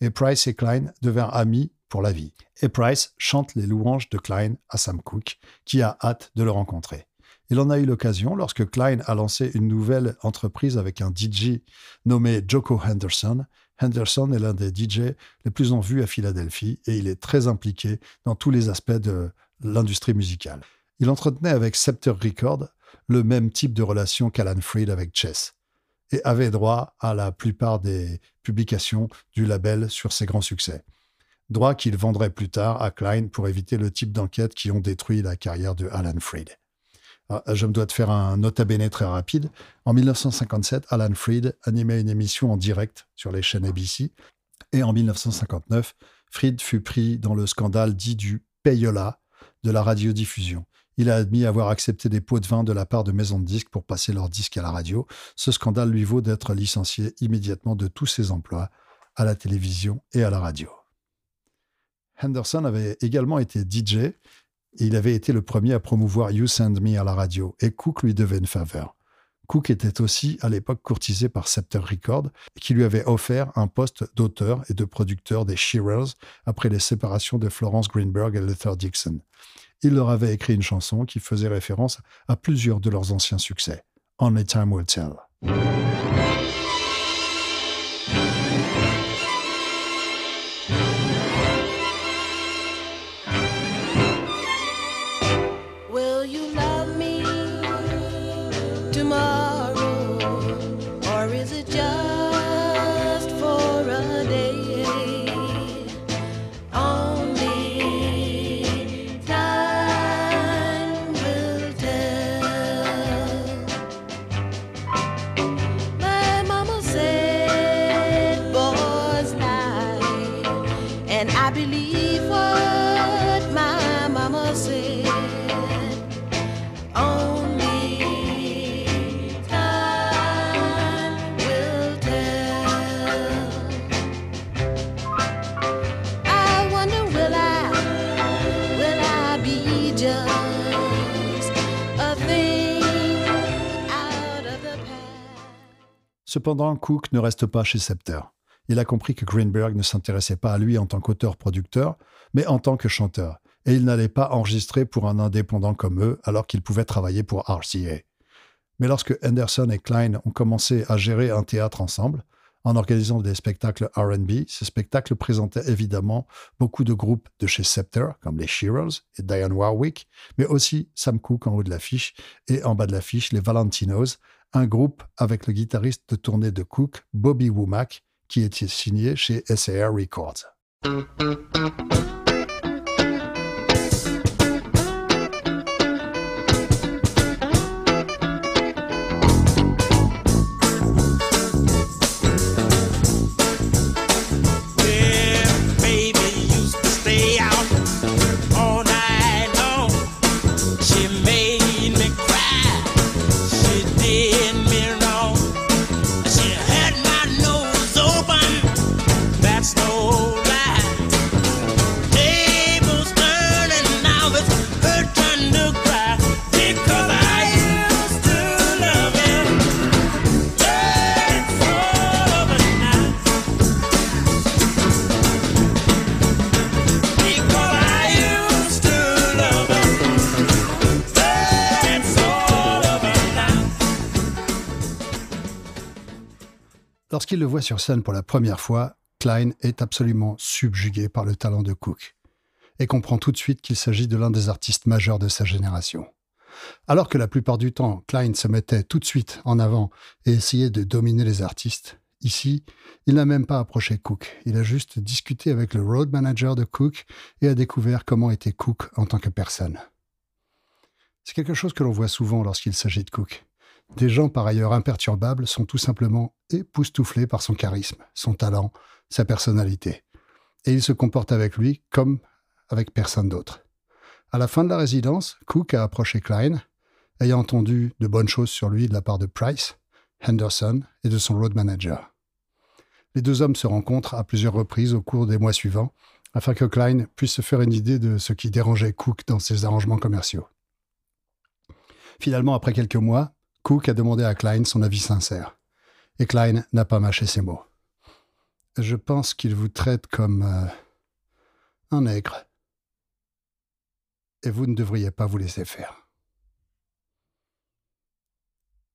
Et Price et Klein devinrent amis pour la vie. Et Price chante les louanges de Klein à Sam Cooke, qui a hâte de le rencontrer. Il en a eu l'occasion lorsque Klein a lancé une nouvelle entreprise avec un DJ nommé Joko Henderson. Henderson est l'un des DJ les plus en vue à Philadelphie et il est très impliqué dans tous les aspects de l'industrie musicale. Il entretenait avec Scepter Records le même type de relation qu'Alan Freed avec Chess et avait droit à la plupart des publications du label sur ses grands succès. Droit qu'il vendrait plus tard à Klein pour éviter le type d'enquête qui ont détruit la carrière de Alan Freed. Ah, Je me dois de faire un nota bene très rapide. En 1957, Alan Freed animait une émission en direct sur les chaînes ABC. Et en 1959, Freed fut pris dans le scandale dit du payola de la radiodiffusion. Il a admis avoir accepté des pots de vin de la part de maisons de disques pour passer leurs disques à la radio. Ce scandale lui vaut d'être licencié immédiatement de tous ses emplois à la télévision et à la radio. Henderson avait également été DJ et il avait été le premier à promouvoir You Send Me à la radio et Cook lui devait une faveur. Cook était aussi à l'époque courtisé par Scepter Records qui lui avait offert un poste d'auteur et de producteur des Shearers après les séparations de Florence Greenberg et Luther Dixon. Il leur avait écrit une chanson qui faisait référence à plusieurs de leurs anciens succès. Only Time Will Tell. Cependant, Cook ne reste pas chez Scepter. Il a compris que Greenberg ne s'intéressait pas à lui en tant qu'auteur-producteur, mais en tant que chanteur, et il n'allait pas enregistrer pour un indépendant comme eux alors qu'il pouvait travailler pour RCA. Mais lorsque Henderson et Klein ont commencé à gérer un théâtre ensemble, en organisant des spectacles RB, ces spectacles présentaient évidemment beaucoup de groupes de chez Scepter, comme les Shearers et Diane Warwick, mais aussi Sam Cooke en haut de l'affiche et en bas de l'affiche les Valentinos, un groupe avec le guitariste de tournée de Cook, Bobby Womack, qui était signé chez SAR Records. Lorsqu'il le voit sur scène pour la première fois, Klein est absolument subjugué par le talent de Cook et comprend tout de suite qu'il s'agit de l'un des artistes majeurs de sa génération. Alors que la plupart du temps, Klein se mettait tout de suite en avant et essayait de dominer les artistes, ici, il n'a même pas approché Cook. Il a juste discuté avec le road manager de Cook et a découvert comment était Cook en tant que personne. C'est quelque chose que l'on voit souvent lorsqu'il s'agit de Cook. Des gens par ailleurs imperturbables sont tout simplement époustouflés par son charisme, son talent, sa personnalité. Et ils se comportent avec lui comme avec personne d'autre. À la fin de la résidence, Cook a approché Klein, ayant entendu de bonnes choses sur lui de la part de Price, Henderson et de son road manager. Les deux hommes se rencontrent à plusieurs reprises au cours des mois suivants, afin que Klein puisse se faire une idée de ce qui dérangeait Cook dans ses arrangements commerciaux. Finalement, après quelques mois, Cook a demandé à Klein son avis sincère. Et Klein n'a pas mâché ses mots. Je pense qu'il vous traite comme euh, un nègre. Et vous ne devriez pas vous laisser faire.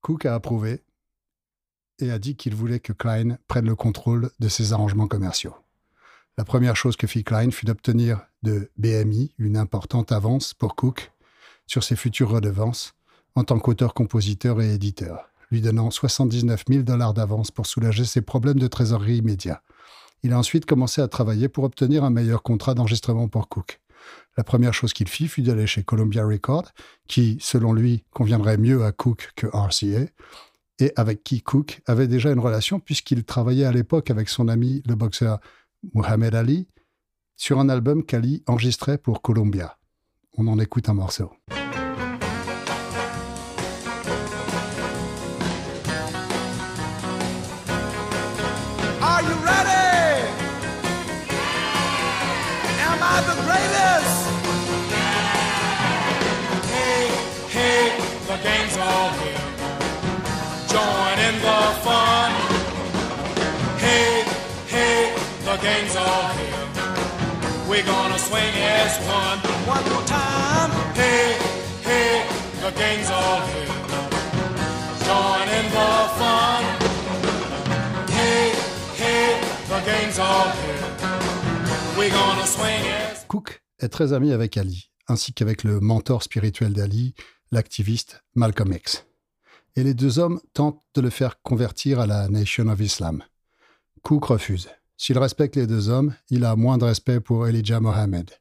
Cook a approuvé et a dit qu'il voulait que Klein prenne le contrôle de ses arrangements commerciaux. La première chose que fit Klein fut d'obtenir de BMI une importante avance pour Cook sur ses futures redevances en tant qu'auteur, compositeur et éditeur, lui donnant 79 000 dollars d'avance pour soulager ses problèmes de trésorerie immédiats. Il a ensuite commencé à travailler pour obtenir un meilleur contrat d'enregistrement pour Cook. La première chose qu'il fit fut d'aller chez Columbia Records, qui, selon lui, conviendrait mieux à Cook que RCA, et avec qui Cook avait déjà une relation puisqu'il travaillait à l'époque avec son ami le boxeur Muhammad Ali sur un album qu'Ali enregistrait pour Columbia. On en écoute un morceau. We're gonna swing as one. One more time. Hey, hey, the game's all here. Join in the fun. Hey, hey, the game's all here. We're gonna swing as Cook est très ami avec Ali, ainsi qu'avec le mentor spirituel d'Ali, l'activiste Malcolm X. Et les deux hommes tentent de le faire convertir à la Nation of Islam. Cook refuse. S'il respecte les deux hommes, il a moins de respect pour Elijah Mohammed,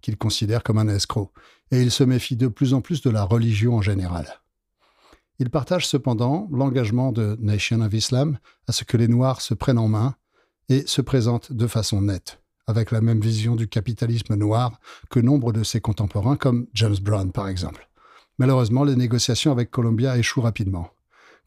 qu'il considère comme un escroc, et il se méfie de plus en plus de la religion en général. Il partage cependant l'engagement de Nation of Islam à ce que les Noirs se prennent en main et se présentent de façon nette, avec la même vision du capitalisme noir que nombre de ses contemporains, comme James Brown par exemple. Malheureusement, les négociations avec Columbia échouent rapidement.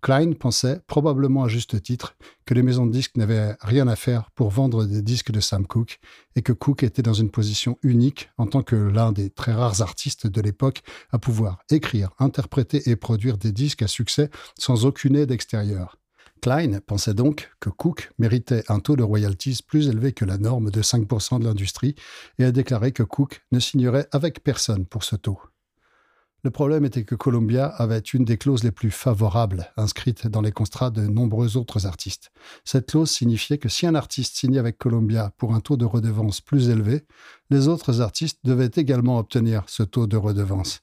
Klein pensait, probablement à juste titre, que les maisons de disques n'avaient rien à faire pour vendre des disques de Sam Cooke et que Cooke était dans une position unique en tant que l'un des très rares artistes de l'époque à pouvoir écrire, interpréter et produire des disques à succès sans aucune aide extérieure. Klein pensait donc que Cook méritait un taux de royalties plus élevé que la norme de 5% de l'industrie et a déclaré que Cook ne signerait avec personne pour ce taux. Le problème était que Columbia avait une des clauses les plus favorables inscrites dans les contrats de nombreux autres artistes. Cette clause signifiait que si un artiste signait avec Columbia pour un taux de redevance plus élevé, les autres artistes devaient également obtenir ce taux de redevance.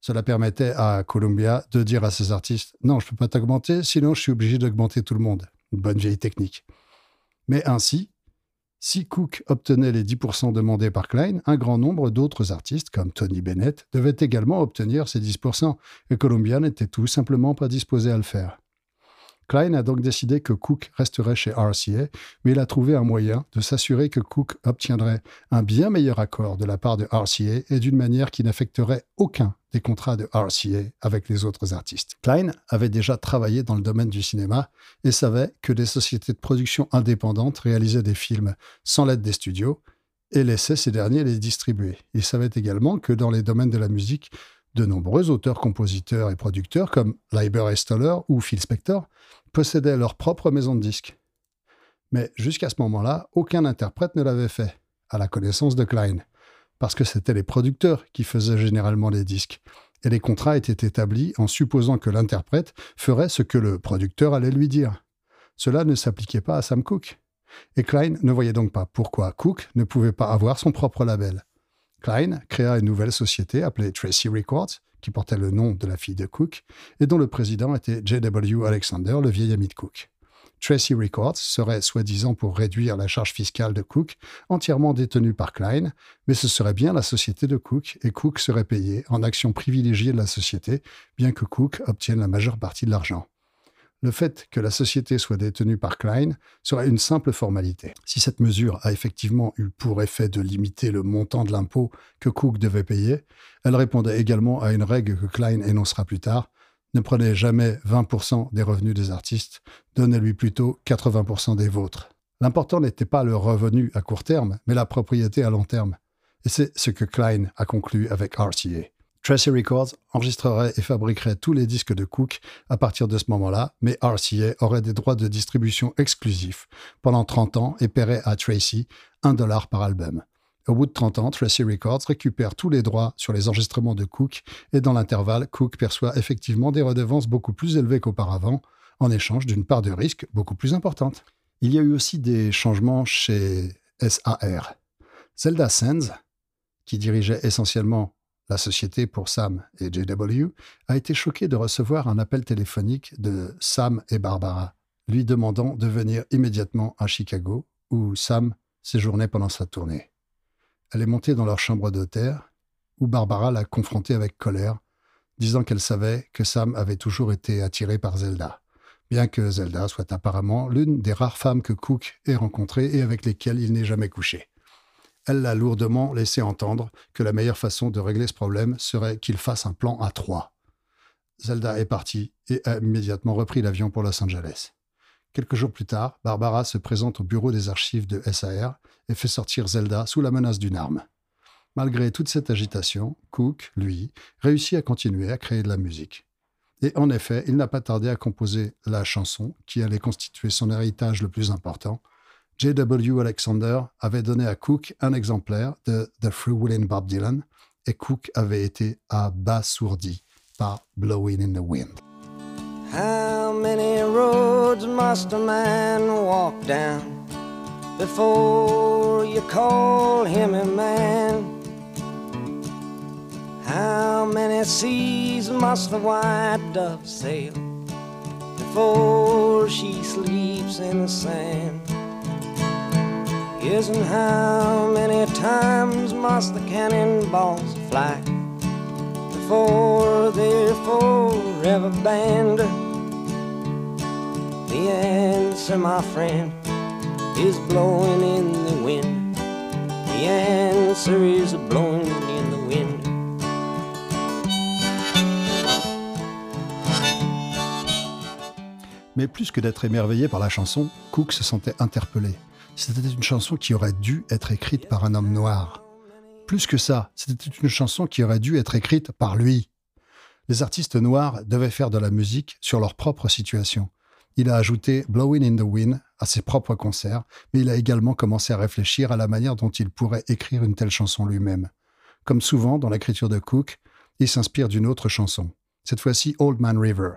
Cela permettait à Columbia de dire à ses artistes Non, je ne peux pas t'augmenter, sinon je suis obligé d'augmenter tout le monde. Bonne vieille technique. Mais ainsi, si Cook obtenait les 10% demandés par Klein, un grand nombre d'autres artistes, comme Tony Bennett, devaient également obtenir ces 10%, et Columbia n'était tout simplement pas disposé à le faire. Klein a donc décidé que Cook resterait chez RCA, mais il a trouvé un moyen de s'assurer que Cook obtiendrait un bien meilleur accord de la part de RCA et d'une manière qui n'affecterait aucun des contrats de RCA avec les autres artistes. Klein avait déjà travaillé dans le domaine du cinéma et savait que des sociétés de production indépendantes réalisaient des films sans l'aide des studios et laissaient ces derniers les distribuer. Il savait également que dans les domaines de la musique, de nombreux auteurs, compositeurs et producteurs comme Leiber et Stoller ou Phil Spector possédaient leur propre maison de disques. Mais jusqu'à ce moment-là, aucun interprète ne l'avait fait, à la connaissance de Klein, parce que c'étaient les producteurs qui faisaient généralement les disques, et les contrats étaient établis en supposant que l'interprète ferait ce que le producteur allait lui dire. Cela ne s'appliquait pas à Sam Cooke. Et Klein ne voyait donc pas pourquoi Cooke ne pouvait pas avoir son propre label. Klein créa une nouvelle société appelée Tracy Records, qui portait le nom de la fille de Cooke, et dont le président était J.W. Alexander, le vieil ami de Cooke. Tracy Records serait soi-disant pour réduire la charge fiscale de Cook, entièrement détenue par Klein, mais ce serait bien la société de Cook et Cook serait payé en actions privilégiées de la société, bien que Cook obtienne la majeure partie de l'argent. Le fait que la société soit détenue par Klein serait une simple formalité. Si cette mesure a effectivement eu pour effet de limiter le montant de l'impôt que Cook devait payer, elle répondait également à une règle que Klein énoncera plus tard, ne prenez jamais 20% des revenus des artistes, donnez-lui plutôt 80% des vôtres. L'important n'était pas le revenu à court terme, mais la propriété à long terme. Et c'est ce que Klein a conclu avec RCA. Tracy Records enregistrerait et fabriquerait tous les disques de Cook à partir de ce moment-là, mais RCA aurait des droits de distribution exclusifs pendant 30 ans et paierait à Tracy 1 dollar par album. Au bout de 30 ans, Tracy Records récupère tous les droits sur les enregistrements de Cook et dans l'intervalle, Cook perçoit effectivement des redevances beaucoup plus élevées qu'auparavant, en échange d'une part de risque beaucoup plus importante. Il y a eu aussi des changements chez SAR. Zelda Sands, qui dirigeait essentiellement la société pour Sam et JW, a été choqué de recevoir un appel téléphonique de Sam et Barbara, lui demandant de venir immédiatement à Chicago, où Sam séjournait pendant sa tournée. Elle est montée dans leur chambre d'hôtel, où Barbara l'a confrontée avec colère, disant qu'elle savait que Sam avait toujours été attiré par Zelda, bien que Zelda soit apparemment l'une des rares femmes que Cook ait rencontrées et avec lesquelles il n'ait jamais couché. Elle l'a lourdement laissé entendre que la meilleure façon de régler ce problème serait qu'il fasse un plan à trois. Zelda est partie et a immédiatement repris l'avion pour Los Angeles. Quelques jours plus tard, Barbara se présente au bureau des archives de SAR et fait sortir Zelda sous la menace d'une arme. Malgré toute cette agitation, Cook, lui, réussit à continuer à créer de la musique. Et en effet, il n'a pas tardé à composer la chanson qui allait constituer son héritage le plus important. J.W. Alexander avait donné à Cook un exemplaire de The Free Will Bob Dylan et Cook avait été abasourdi par Blowing in the Wind. How many roads must a man walk down before you call him a man? How many seas must the white dove sail before she sleeps in the sand? Yes, and how many times must the cannonballs fly before they're forever banned? The answer, my friend, is blowing in the wind. The answer is blowing in the wind. Mais plus que d'être émerveillé par la chanson, Cook se sentait interpellé. C'était une chanson qui aurait dû être écrite par un homme noir. Plus que ça, c'était une chanson qui aurait dû être écrite par lui. Les artistes noirs devaient faire de la musique sur leur propre situation. Il a ajouté Blowing in the Wind à ses propres concerts, mais il a également commencé à réfléchir à la manière dont il pourrait écrire une telle chanson lui-même. Comme souvent dans l'écriture de Cook, il s'inspire d'une autre chanson, cette fois-ci Old Man River.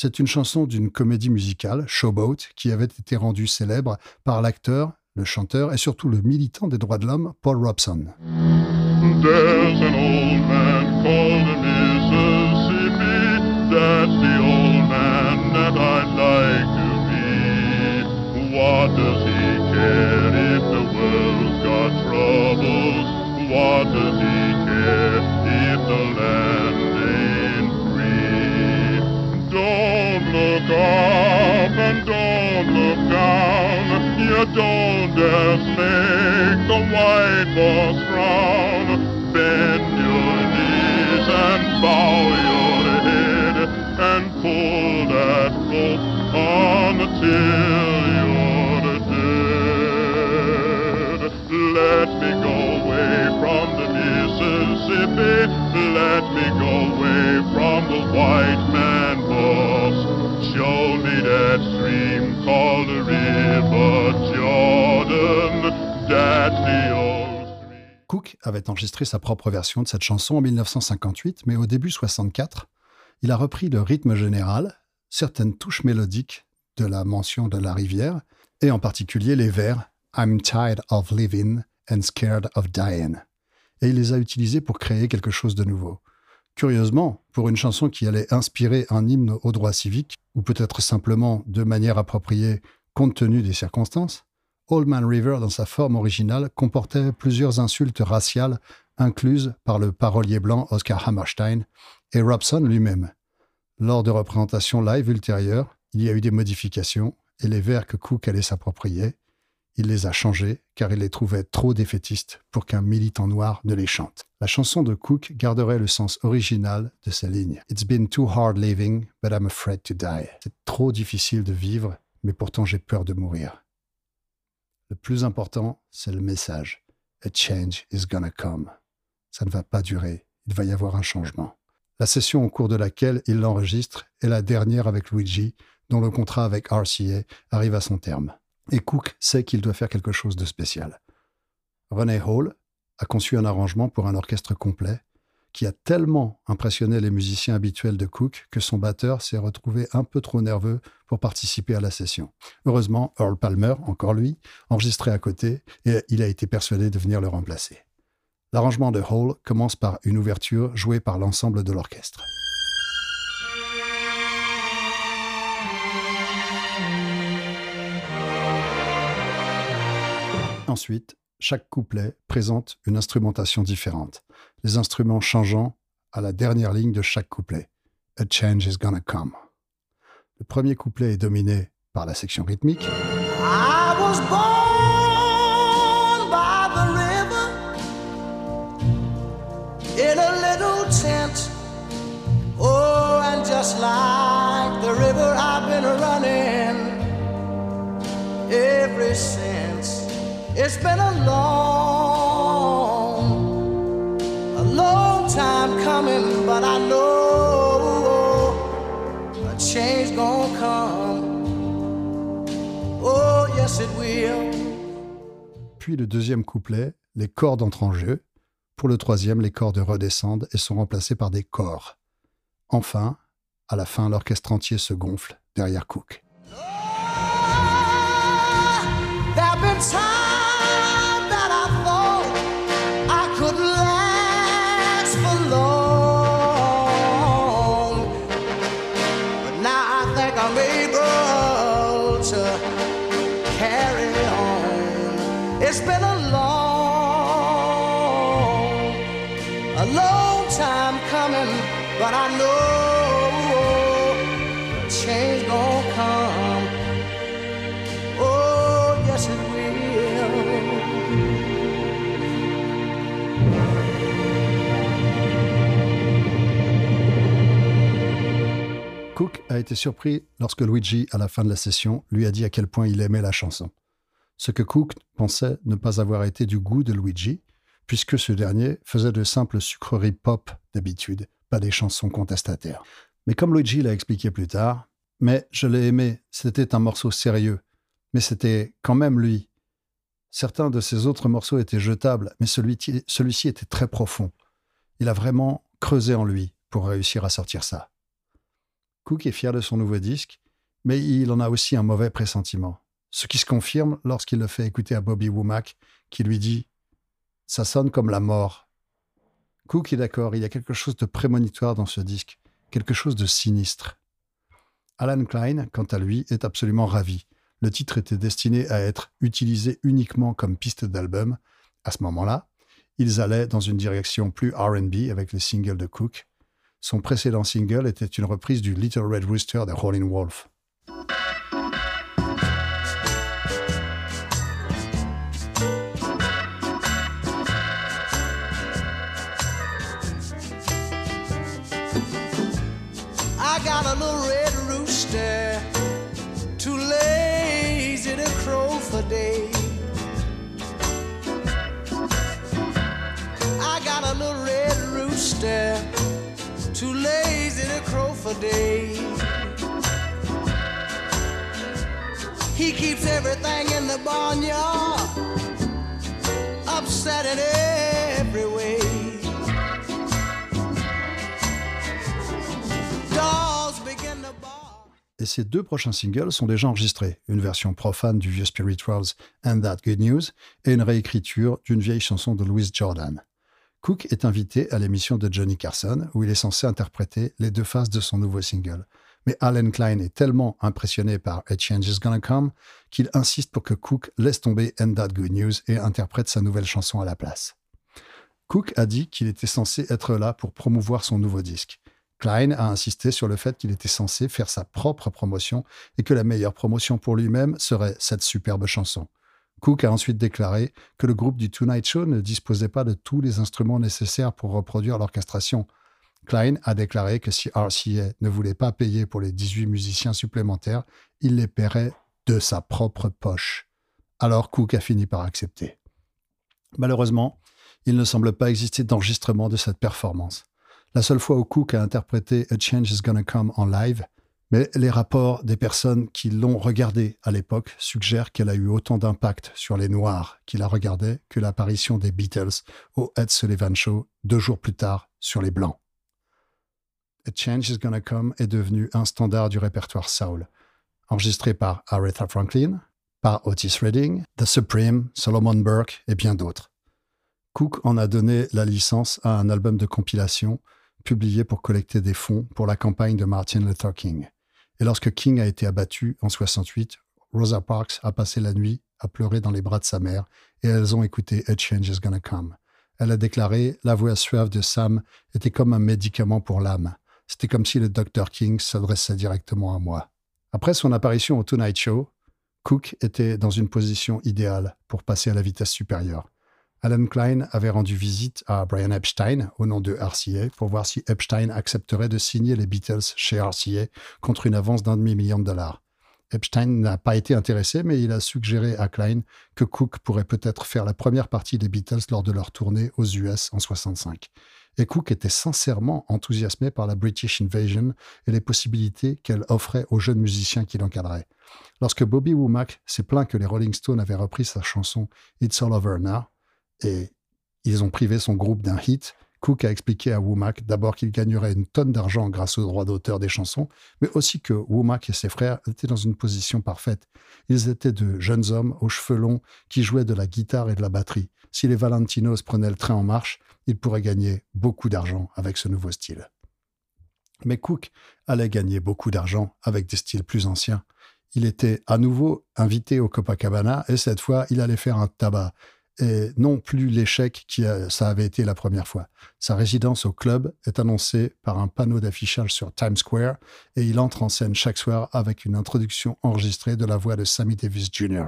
C'est une chanson d'une comédie musicale, Showboat, qui avait été rendue célèbre par l'acteur, le chanteur et surtout le militant des droits de l'homme, Paul Robson. What does he care? Up and don't look down. You don't dare make the white boss frown. Bend your knees and bow your head and pull that rope until you're dead. Let me Cook avait enregistré sa propre version de cette chanson en 1958, mais au début 64, il a repris le rythme général, certaines touches mélodiques de la mention de la rivière, et en particulier les vers I'm tired of living and scared of dying. Et il les a utilisés pour créer quelque chose de nouveau. Curieusement, pour une chanson qui allait inspirer un hymne au droit civique, ou peut-être simplement de manière appropriée compte tenu des circonstances, Old Man River, dans sa forme originale, comportait plusieurs insultes raciales incluses par le parolier blanc Oscar Hammerstein et Robson lui-même. Lors de représentations live ultérieures, il y a eu des modifications et les vers que Cook allait s'approprier, il les a changés car il les trouvait trop défaitistes pour qu'un militant noir ne les chante. La chanson de Cook garderait le sens original de ces lignes. It's been too hard living, but I'm afraid to die. C'est trop difficile de vivre, mais pourtant j'ai peur de mourir. Le plus important, c'est le message. A change is gonna come. Ça ne va pas durer, il va y avoir un changement. La session au cours de laquelle il l'enregistre est la dernière avec Luigi, dont le contrat avec RCA arrive à son terme. Et Cook sait qu'il doit faire quelque chose de spécial. René Hall a conçu un arrangement pour un orchestre complet qui a tellement impressionné les musiciens habituels de Cook que son batteur s'est retrouvé un peu trop nerveux pour participer à la session. Heureusement, Earl Palmer, encore lui, enregistré à côté, et il a été persuadé de venir le remplacer. L'arrangement de Hall commence par une ouverture jouée par l'ensemble de l'orchestre. Ensuite, chaque couplet présente une instrumentation différente, les instruments changeant à la dernière ligne de chaque couplet. A change is gonna come. Le premier couplet est dominé par la section rythmique. I was born by the river in a little tent. Oh, and just like It's been a long, a long time coming, but I know a change gonna come. Oh, yes, it will. Puis le deuxième couplet, les cordes entrent en jeu. Pour le troisième, les cordes redescendent et sont remplacées par des corps. Enfin, à la fin, l'orchestre entier se gonfle derrière Cook. Été surpris lorsque Luigi, à la fin de la session, lui a dit à quel point il aimait la chanson. Ce que Cook pensait ne pas avoir été du goût de Luigi, puisque ce dernier faisait de simples sucreries pop d'habitude, pas des chansons contestataires. Mais comme Luigi l'a expliqué plus tard, mais je l'ai aimé, c'était un morceau sérieux, mais c'était quand même lui. Certains de ses autres morceaux étaient jetables, mais celui-ci celui-ci était très profond. Il a vraiment creusé en lui pour réussir à sortir ça. Cook est fier de son nouveau disque, mais il en a aussi un mauvais pressentiment. Ce qui se confirme lorsqu'il le fait écouter à Bobby Womack, qui lui dit Ça sonne comme la mort. Cook est d'accord, il y a quelque chose de prémonitoire dans ce disque, quelque chose de sinistre. Alan Klein, quant à lui, est absolument ravi. Le titre était destiné à être utilisé uniquement comme piste d'album. À ce moment-là, ils allaient dans une direction plus RB avec les singles de Cook. Son précédent single était une reprise du Little Red Rooster de Howlin' Wolf. Et ses deux prochains singles sont déjà enregistrés, une version profane du vieux Spirituals And That Good News et une réécriture d'une vieille chanson de Louis Jordan. Cook est invité à l'émission de Johnny Carson où il est censé interpréter les deux faces de son nouveau single. Mais Alan Klein est tellement impressionné par A Change Is Gonna Come qu'il insiste pour que Cook laisse tomber And That Good News et interprète sa nouvelle chanson à la place. Cook a dit qu'il était censé être là pour promouvoir son nouveau disque. Klein a insisté sur le fait qu'il était censé faire sa propre promotion et que la meilleure promotion pour lui-même serait cette superbe chanson. Cook a ensuite déclaré que le groupe du Tonight Show ne disposait pas de tous les instruments nécessaires pour reproduire l'orchestration. Klein a déclaré que si RCA ne voulait pas payer pour les 18 musiciens supplémentaires, il les paierait de sa propre poche. Alors Cook a fini par accepter. Malheureusement, il ne semble pas exister d'enregistrement de cette performance. La seule fois où Cook a interprété A Change is Gonna Come en live, mais les rapports des personnes qui l'ont regardé à l'époque suggèrent qu'elle a eu autant d'impact sur les Noirs qui la regardaient que l'apparition des Beatles au Ed Sullivan Show deux jours plus tard sur les Blancs. A Change is Gonna Come est devenu un standard du répertoire soul, enregistré par Aretha Franklin, par Otis Redding, The Supreme, Solomon Burke et bien d'autres. Cook en a donné la licence à un album de compilation publié pour collecter des fonds pour la campagne de Martin Luther King. Et lorsque King a été abattu en 68, Rosa Parks a passé la nuit à pleurer dans les bras de sa mère et elles ont écouté A Change is Gonna Come. Elle a déclaré La voix suave de Sam était comme un médicament pour l'âme. C'était comme si le Dr. King s'adressait directement à moi. Après son apparition au Tonight Show, Cook était dans une position idéale pour passer à la vitesse supérieure. Alan Klein avait rendu visite à Brian Epstein au nom de RCA pour voir si Epstein accepterait de signer les Beatles chez RCA contre une avance d'un demi-million de dollars. Epstein n'a pas été intéressé, mais il a suggéré à Klein que Cook pourrait peut-être faire la première partie des Beatles lors de leur tournée aux US en 65. Et Cook était sincèrement enthousiasmé par la British Invasion et les possibilités qu'elle offrait aux jeunes musiciens qui l'encadraient. Lorsque Bobby Womack s'est plaint que les Rolling Stones avaient repris sa chanson It's All Over Now, et ils ont privé son groupe d'un hit. Cook a expliqué à Womack d'abord qu'il gagnerait une tonne d'argent grâce aux droits d'auteur des chansons, mais aussi que Womack et ses frères étaient dans une position parfaite. Ils étaient de jeunes hommes aux cheveux longs qui jouaient de la guitare et de la batterie. Si les Valentinos prenaient le train en marche, ils pourraient gagner beaucoup d'argent avec ce nouveau style. Mais Cook allait gagner beaucoup d'argent avec des styles plus anciens. Il était à nouveau invité au Copacabana et cette fois, il allait faire un tabac et non plus l'échec qui a- ça avait été la première fois. Sa résidence au club est annoncée par un panneau d'affichage sur Times Square et il entre en scène chaque soir avec une introduction enregistrée de la voix de Sammy Davis Jr.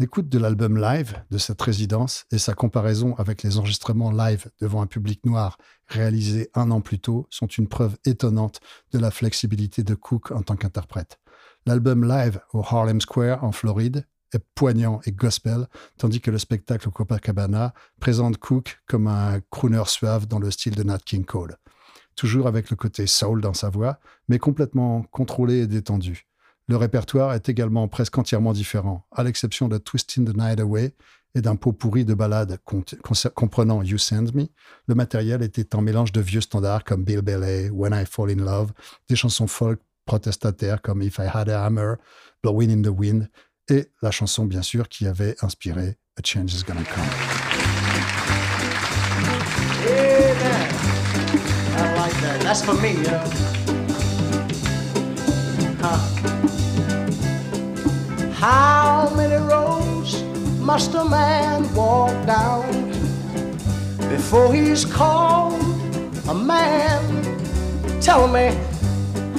L'écoute de l'album live de cette résidence et sa comparaison avec les enregistrements live devant un public noir réalisés un an plus tôt sont une preuve étonnante de la flexibilité de Cook en tant qu'interprète. L'album live au Harlem Square en Floride est poignant et gospel, tandis que le spectacle Copacabana présente Cook comme un crooner suave dans le style de Nat King Cole. Toujours avec le côté soul dans sa voix, mais complètement contrôlé et détendu. Le répertoire est également presque entièrement différent, à l'exception de Twisting the Night Away et d'un pot pourri de ballades comprenant You Send Me. Le matériel était un mélange de vieux standards comme Bill Bailey, When I Fall in Love, des chansons folk protestataires comme If I Had a Hammer, Blowing in the Wind, et la chanson bien sûr qui avait inspiré A Change is Gonna Come. I like that. That's for me. How many roads must a man walk down before he's called a man? Tell me,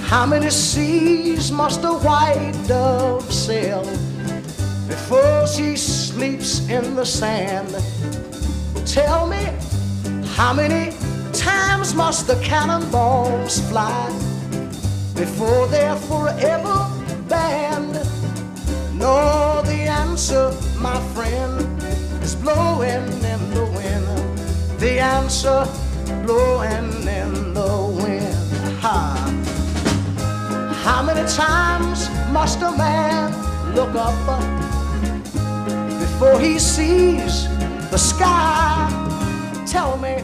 how many seas must a white dove sail before she sleeps in the sand? Tell me, how many times must the cannonballs fly before they're forever banned? No, the answer, my friend, is blowing in the wind. The answer, blowing in the wind. Ha. How many times must a man look up before he sees the sky? Tell me.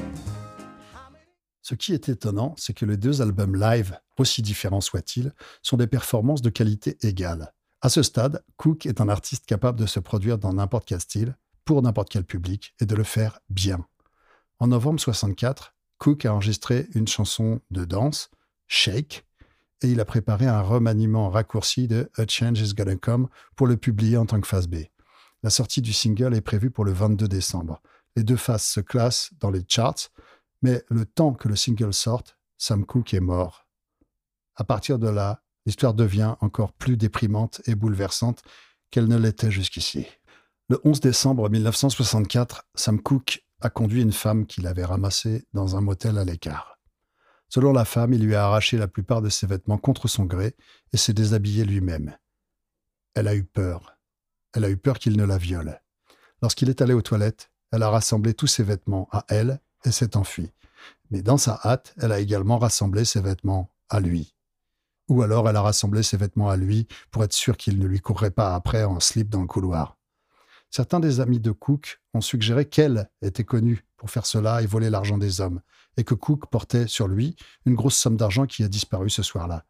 Ce qui est étonnant, c'est que les deux albums live, aussi différents soient-ils, sont des performances de qualité égale. À ce stade, Cook est un artiste capable de se produire dans n'importe quel style, pour n'importe quel public, et de le faire bien. En novembre 64, Cook a enregistré une chanson de danse, Shake, et il a préparé un remaniement raccourci de A Change Is Gonna Come pour le publier en tant que phase B. La sortie du single est prévue pour le 22 décembre. Les deux phases se classent dans les charts, mais le temps que le single sorte, Sam Cooke est mort. À partir de là, l'histoire devient encore plus déprimante et bouleversante qu'elle ne l'était jusqu'ici. Le 11 décembre 1964, Sam Cooke a conduit une femme qu'il avait ramassée dans un motel à l'écart. Selon la femme, il lui a arraché la plupart de ses vêtements contre son gré et s'est déshabillé lui-même. Elle a eu peur. Elle a eu peur qu'il ne la viole. Lorsqu'il est allé aux toilettes, elle a rassemblé tous ses vêtements à elle et s'est enfuie. Mais dans sa hâte, elle a également rassemblé ses vêtements à lui. Ou alors elle a rassemblé ses vêtements à lui pour être sûr qu'il ne lui courrait pas après en slip dans le couloir. Certains des amis de Cook ont suggéré qu'elle était connue pour faire cela et voler l'argent des hommes, et que Cook portait sur lui une grosse somme d'argent qui a disparu ce soir-là.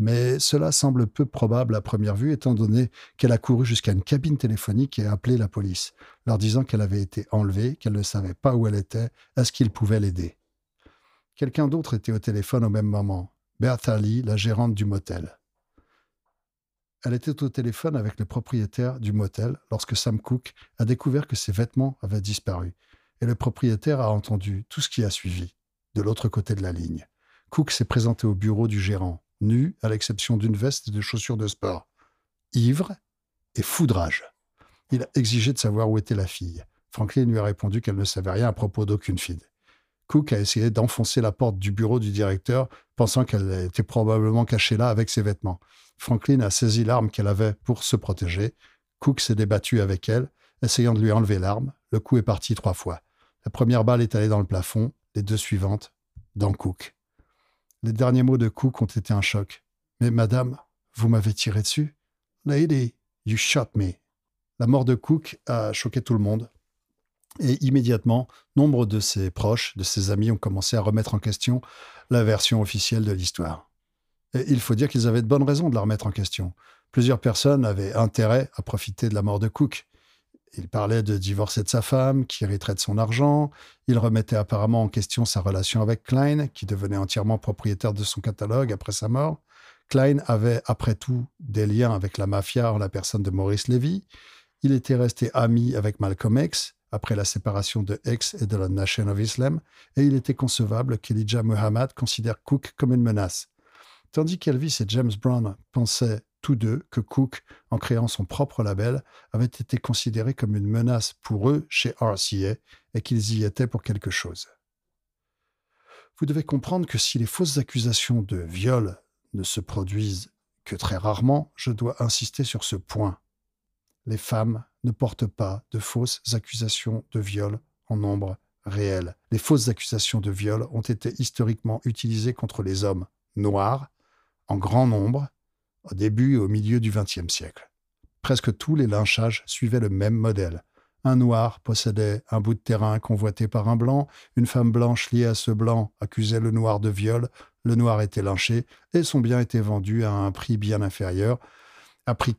Mais cela semble peu probable à première vue, étant donné qu'elle a couru jusqu'à une cabine téléphonique et a appelé la police, leur disant qu'elle avait été enlevée, qu'elle ne savait pas où elle était, est-ce qu'ils pouvaient l'aider. Quelqu'un d'autre était au téléphone au même moment, Bertha Lee, la gérante du motel. Elle était au téléphone avec le propriétaire du motel lorsque Sam Cooke a découvert que ses vêtements avaient disparu, et le propriétaire a entendu tout ce qui a suivi, de l'autre côté de la ligne. Cook s'est présenté au bureau du gérant, nu à l'exception d'une veste et de chaussures de sport, ivre et foudrage. Il a exigé de savoir où était la fille. Franklin lui a répondu qu'elle ne savait rien à propos d'aucune fille. Cook a essayé d'enfoncer la porte du bureau du directeur, pensant qu'elle était probablement cachée là avec ses vêtements. Franklin a saisi l'arme qu'elle avait pour se protéger. Cook s'est débattu avec elle, essayant de lui enlever l'arme. Le coup est parti trois fois. La première balle est allée dans le plafond, les deux suivantes dans Cook. Les derniers mots de Cook ont été un choc. Mais madame, vous m'avez tiré dessus Lady, you shot me. La mort de Cook a choqué tout le monde. Et immédiatement, nombre de ses proches, de ses amis ont commencé à remettre en question la version officielle de l'histoire. Et il faut dire qu'ils avaient de bonnes raisons de la remettre en question. Plusieurs personnes avaient intérêt à profiter de la mort de Cook. Il parlait de divorcer de sa femme, qui hériterait de son argent. Il remettait apparemment en question sa relation avec Klein, qui devenait entièrement propriétaire de son catalogue après sa mort. Klein avait, après tout, des liens avec la mafia en la personne de Maurice Levy. Il était resté ami avec Malcolm X après la séparation de X et de la Nation of Islam, et il était concevable qu'Elijah Muhammad considère Cook comme une menace. Tandis qu'Elvis et James Brown pensaient tous deux que Cook, en créant son propre label, avait été considéré comme une menace pour eux chez RCA et qu'ils y étaient pour quelque chose. Vous devez comprendre que si les fausses accusations de viol ne se produisent que très rarement, je dois insister sur ce point. Les femmes ne portent pas de fausses accusations de viol en nombre réel. Les fausses accusations de viol ont été historiquement utilisées contre les hommes noirs en grand nombre au début et au milieu du XXe siècle. Presque tous les lynchages suivaient le même modèle. Un noir possédait un bout de terrain convoité par un blanc, une femme blanche liée à ce blanc accusait le noir de viol, le noir était lynché et son bien était vendu à un prix bien inférieur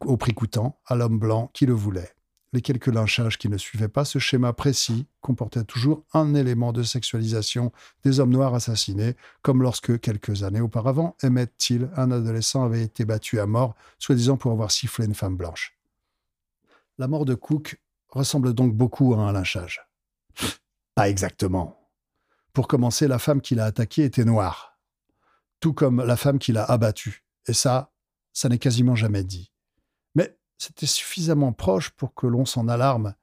au prix coûtant à l'homme blanc qui le voulait. Les quelques lynchages qui ne suivaient pas ce schéma précis comportaient toujours un élément de sexualisation des hommes noirs assassinés, comme lorsque, quelques années auparavant, Emmett Till, un adolescent, avait été battu à mort, soi-disant pour avoir sifflé une femme blanche. La mort de Cook ressemble donc beaucoup à un lynchage. Pas exactement. Pour commencer, la femme qui l'a attaqué était noire, tout comme la femme qui l'a abattu. Et ça, ça n'est quasiment jamais dit. C'était suffisamment proche pour que l'on s'en alarme,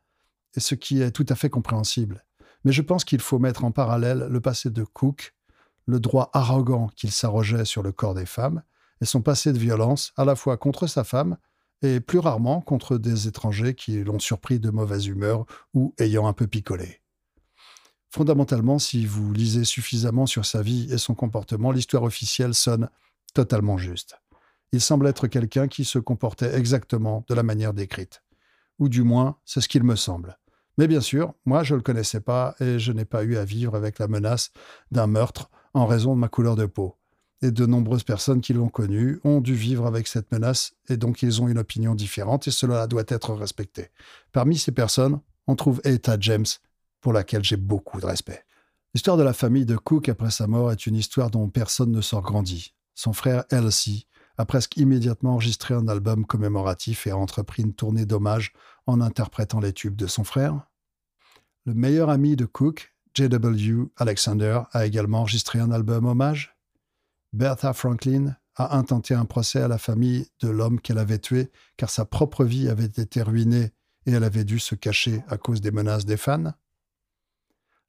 et ce qui est tout à fait compréhensible. Mais je pense qu'il faut mettre en parallèle le passé de Cook, le droit arrogant qu'il s'arrogeait sur le corps des femmes, et son passé de violence, à la fois contre sa femme et plus rarement contre des étrangers qui l'ont surpris de mauvaise humeur ou ayant un peu picolé. Fondamentalement, si vous lisez suffisamment sur sa vie et son comportement, l'histoire officielle sonne totalement juste. Il semble être quelqu'un qui se comportait exactement de la manière décrite. Ou du moins, c'est ce qu'il me semble. Mais bien sûr, moi, je ne le connaissais pas et je n'ai pas eu à vivre avec la menace d'un meurtre en raison de ma couleur de peau. Et de nombreuses personnes qui l'ont connu ont dû vivre avec cette menace et donc ils ont une opinion différente et cela doit être respecté. Parmi ces personnes, on trouve Etta James, pour laquelle j'ai beaucoup de respect. L'histoire de la famille de Cook après sa mort est une histoire dont personne ne sort grandi. Son frère Elsie a presque immédiatement enregistré un album commémoratif et a entrepris une tournée d'hommage en interprétant les tubes de son frère. Le meilleur ami de Cook, J.W. Alexander, a également enregistré un album hommage. Bertha Franklin a intenté un procès à la famille de l'homme qu'elle avait tué car sa propre vie avait été ruinée et elle avait dû se cacher à cause des menaces des fans.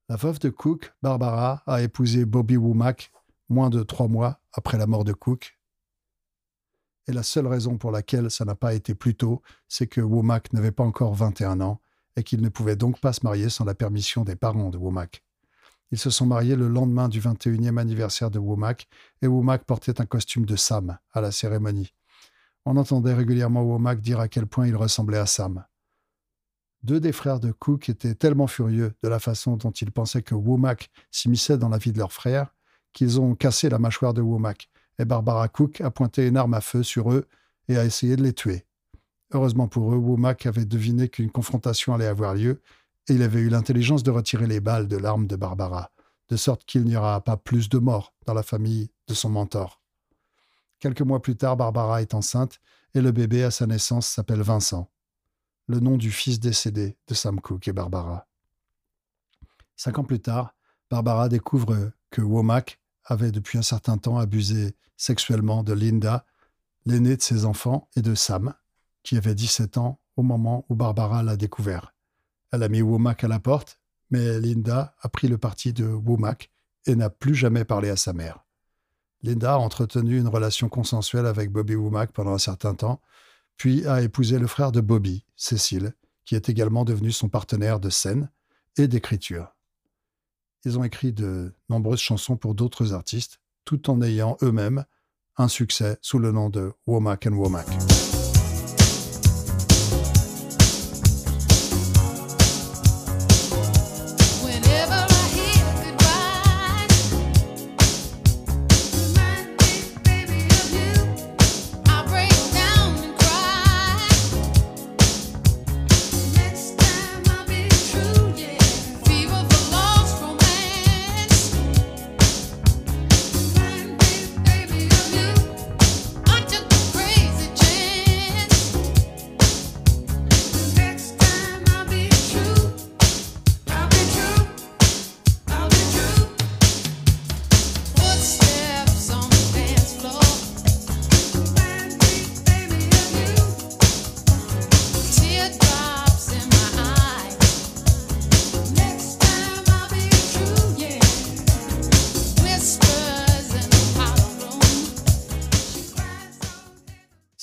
La veuve de Cook, Barbara, a épousé Bobby Womack moins de trois mois après la mort de Cook. Et la seule raison pour laquelle ça n'a pas été plus tôt, c'est que Womack n'avait pas encore 21 ans et qu'il ne pouvait donc pas se marier sans la permission des parents de Womack. Ils se sont mariés le lendemain du 21e anniversaire de Womack et Womack portait un costume de Sam à la cérémonie. On entendait régulièrement Womack dire à quel point il ressemblait à Sam. Deux des frères de Cook étaient tellement furieux de la façon dont ils pensaient que Womack s'immisçait dans la vie de leur frère qu'ils ont cassé la mâchoire de Womack, et Barbara Cook a pointé une arme à feu sur eux et a essayé de les tuer. Heureusement pour eux, Womack avait deviné qu'une confrontation allait avoir lieu, et il avait eu l'intelligence de retirer les balles de l'arme de Barbara, de sorte qu'il n'y aura pas plus de morts dans la famille de son mentor. Quelques mois plus tard, Barbara est enceinte, et le bébé à sa naissance s'appelle Vincent, le nom du fils décédé de Sam Cook et Barbara. Cinq ans plus tard, Barbara découvre que Womack avait depuis un certain temps abusé sexuellement de Linda, l'aîné de ses enfants, et de Sam, qui avait 17 ans au moment où Barbara l'a découvert. Elle a mis Womack à la porte, mais Linda a pris le parti de Womack et n'a plus jamais parlé à sa mère. Linda a entretenu une relation consensuelle avec Bobby Womack pendant un certain temps, puis a épousé le frère de Bobby, Cécile, qui est également devenu son partenaire de scène et d'écriture. Ils ont écrit de nombreuses chansons pour d'autres artistes, tout en ayant eux-mêmes un succès sous le nom de Womack and Womack.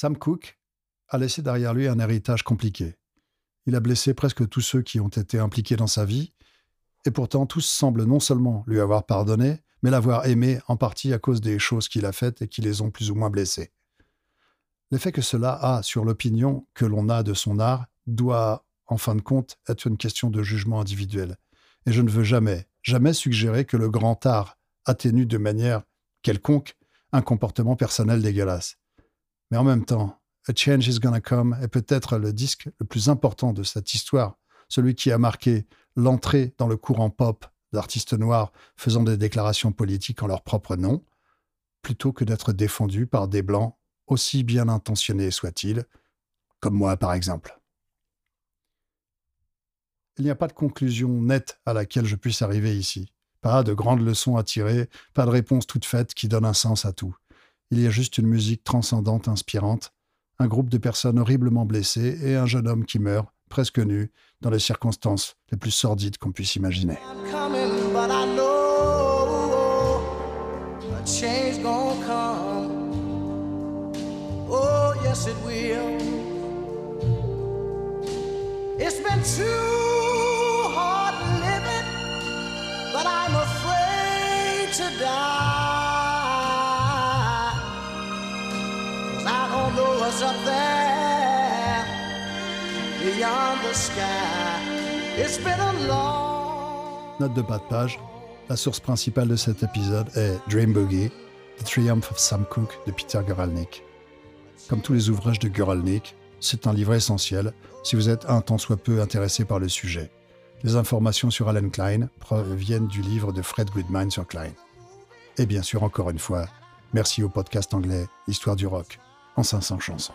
Sam Cooke a laissé derrière lui un héritage compliqué. Il a blessé presque tous ceux qui ont été impliqués dans sa vie, et pourtant tous semblent non seulement lui avoir pardonné, mais l'avoir aimé en partie à cause des choses qu'il a faites et qui les ont plus ou moins blessés. L'effet que cela a sur l'opinion que l'on a de son art doit, en fin de compte, être une question de jugement individuel. Et je ne veux jamais, jamais suggérer que le grand art atténue de manière quelconque un comportement personnel dégueulasse. Mais en même temps, A Change is Gonna Come est peut-être le disque le plus important de cette histoire, celui qui a marqué l'entrée dans le courant pop d'artistes noirs faisant des déclarations politiques en leur propre nom, plutôt que d'être défendus par des blancs aussi bien intentionnés soient-ils, comme moi par exemple. Il n'y a pas de conclusion nette à laquelle je puisse arriver ici. Pas de grandes leçons à tirer, pas de réponse toute faite qui donne un sens à tout. Il y a juste une musique transcendante, inspirante, un groupe de personnes horriblement blessées et un jeune homme qui meurt, presque nu, dans les circonstances les plus sordides qu'on puisse imaginer. I'm coming, Note de bas de page. La source principale de cet épisode est Dream Boogie, The Triumph of Sam Cooke de Peter Guralnick. Comme tous les ouvrages de Guralnick, c'est un livre essentiel si vous êtes un tant soit peu intéressé par le sujet. Les informations sur Alan Klein proviennent du livre de Fred Goodman sur Klein. Et bien sûr, encore une fois, merci au podcast anglais Histoire du rock en 500 chansons.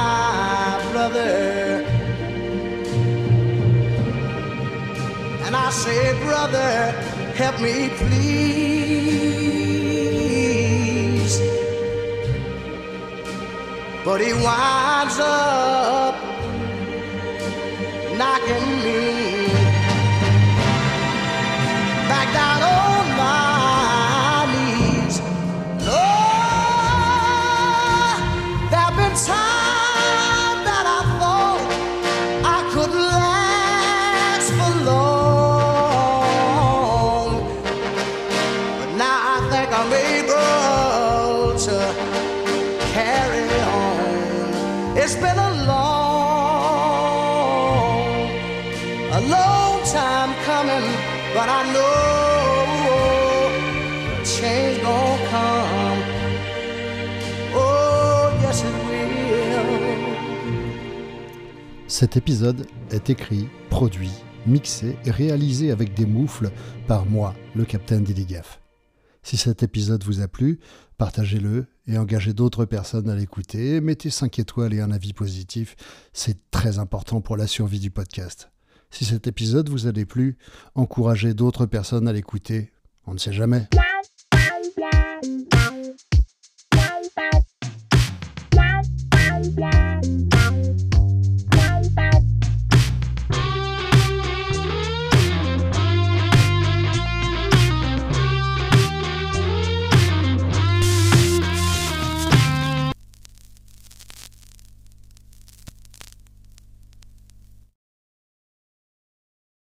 say, brother, help me please. But he winds up knocking me Cet épisode est écrit, produit, mixé et réalisé avec des moufles par moi, le capitaine Diligaf. Si cet épisode vous a plu, partagez-le et engagez d'autres personnes à l'écouter. Mettez 5 étoiles et un avis positif, c'est très important pour la survie du podcast. Si cet épisode vous a plu, encouragez d'autres personnes à l'écouter. On ne sait jamais.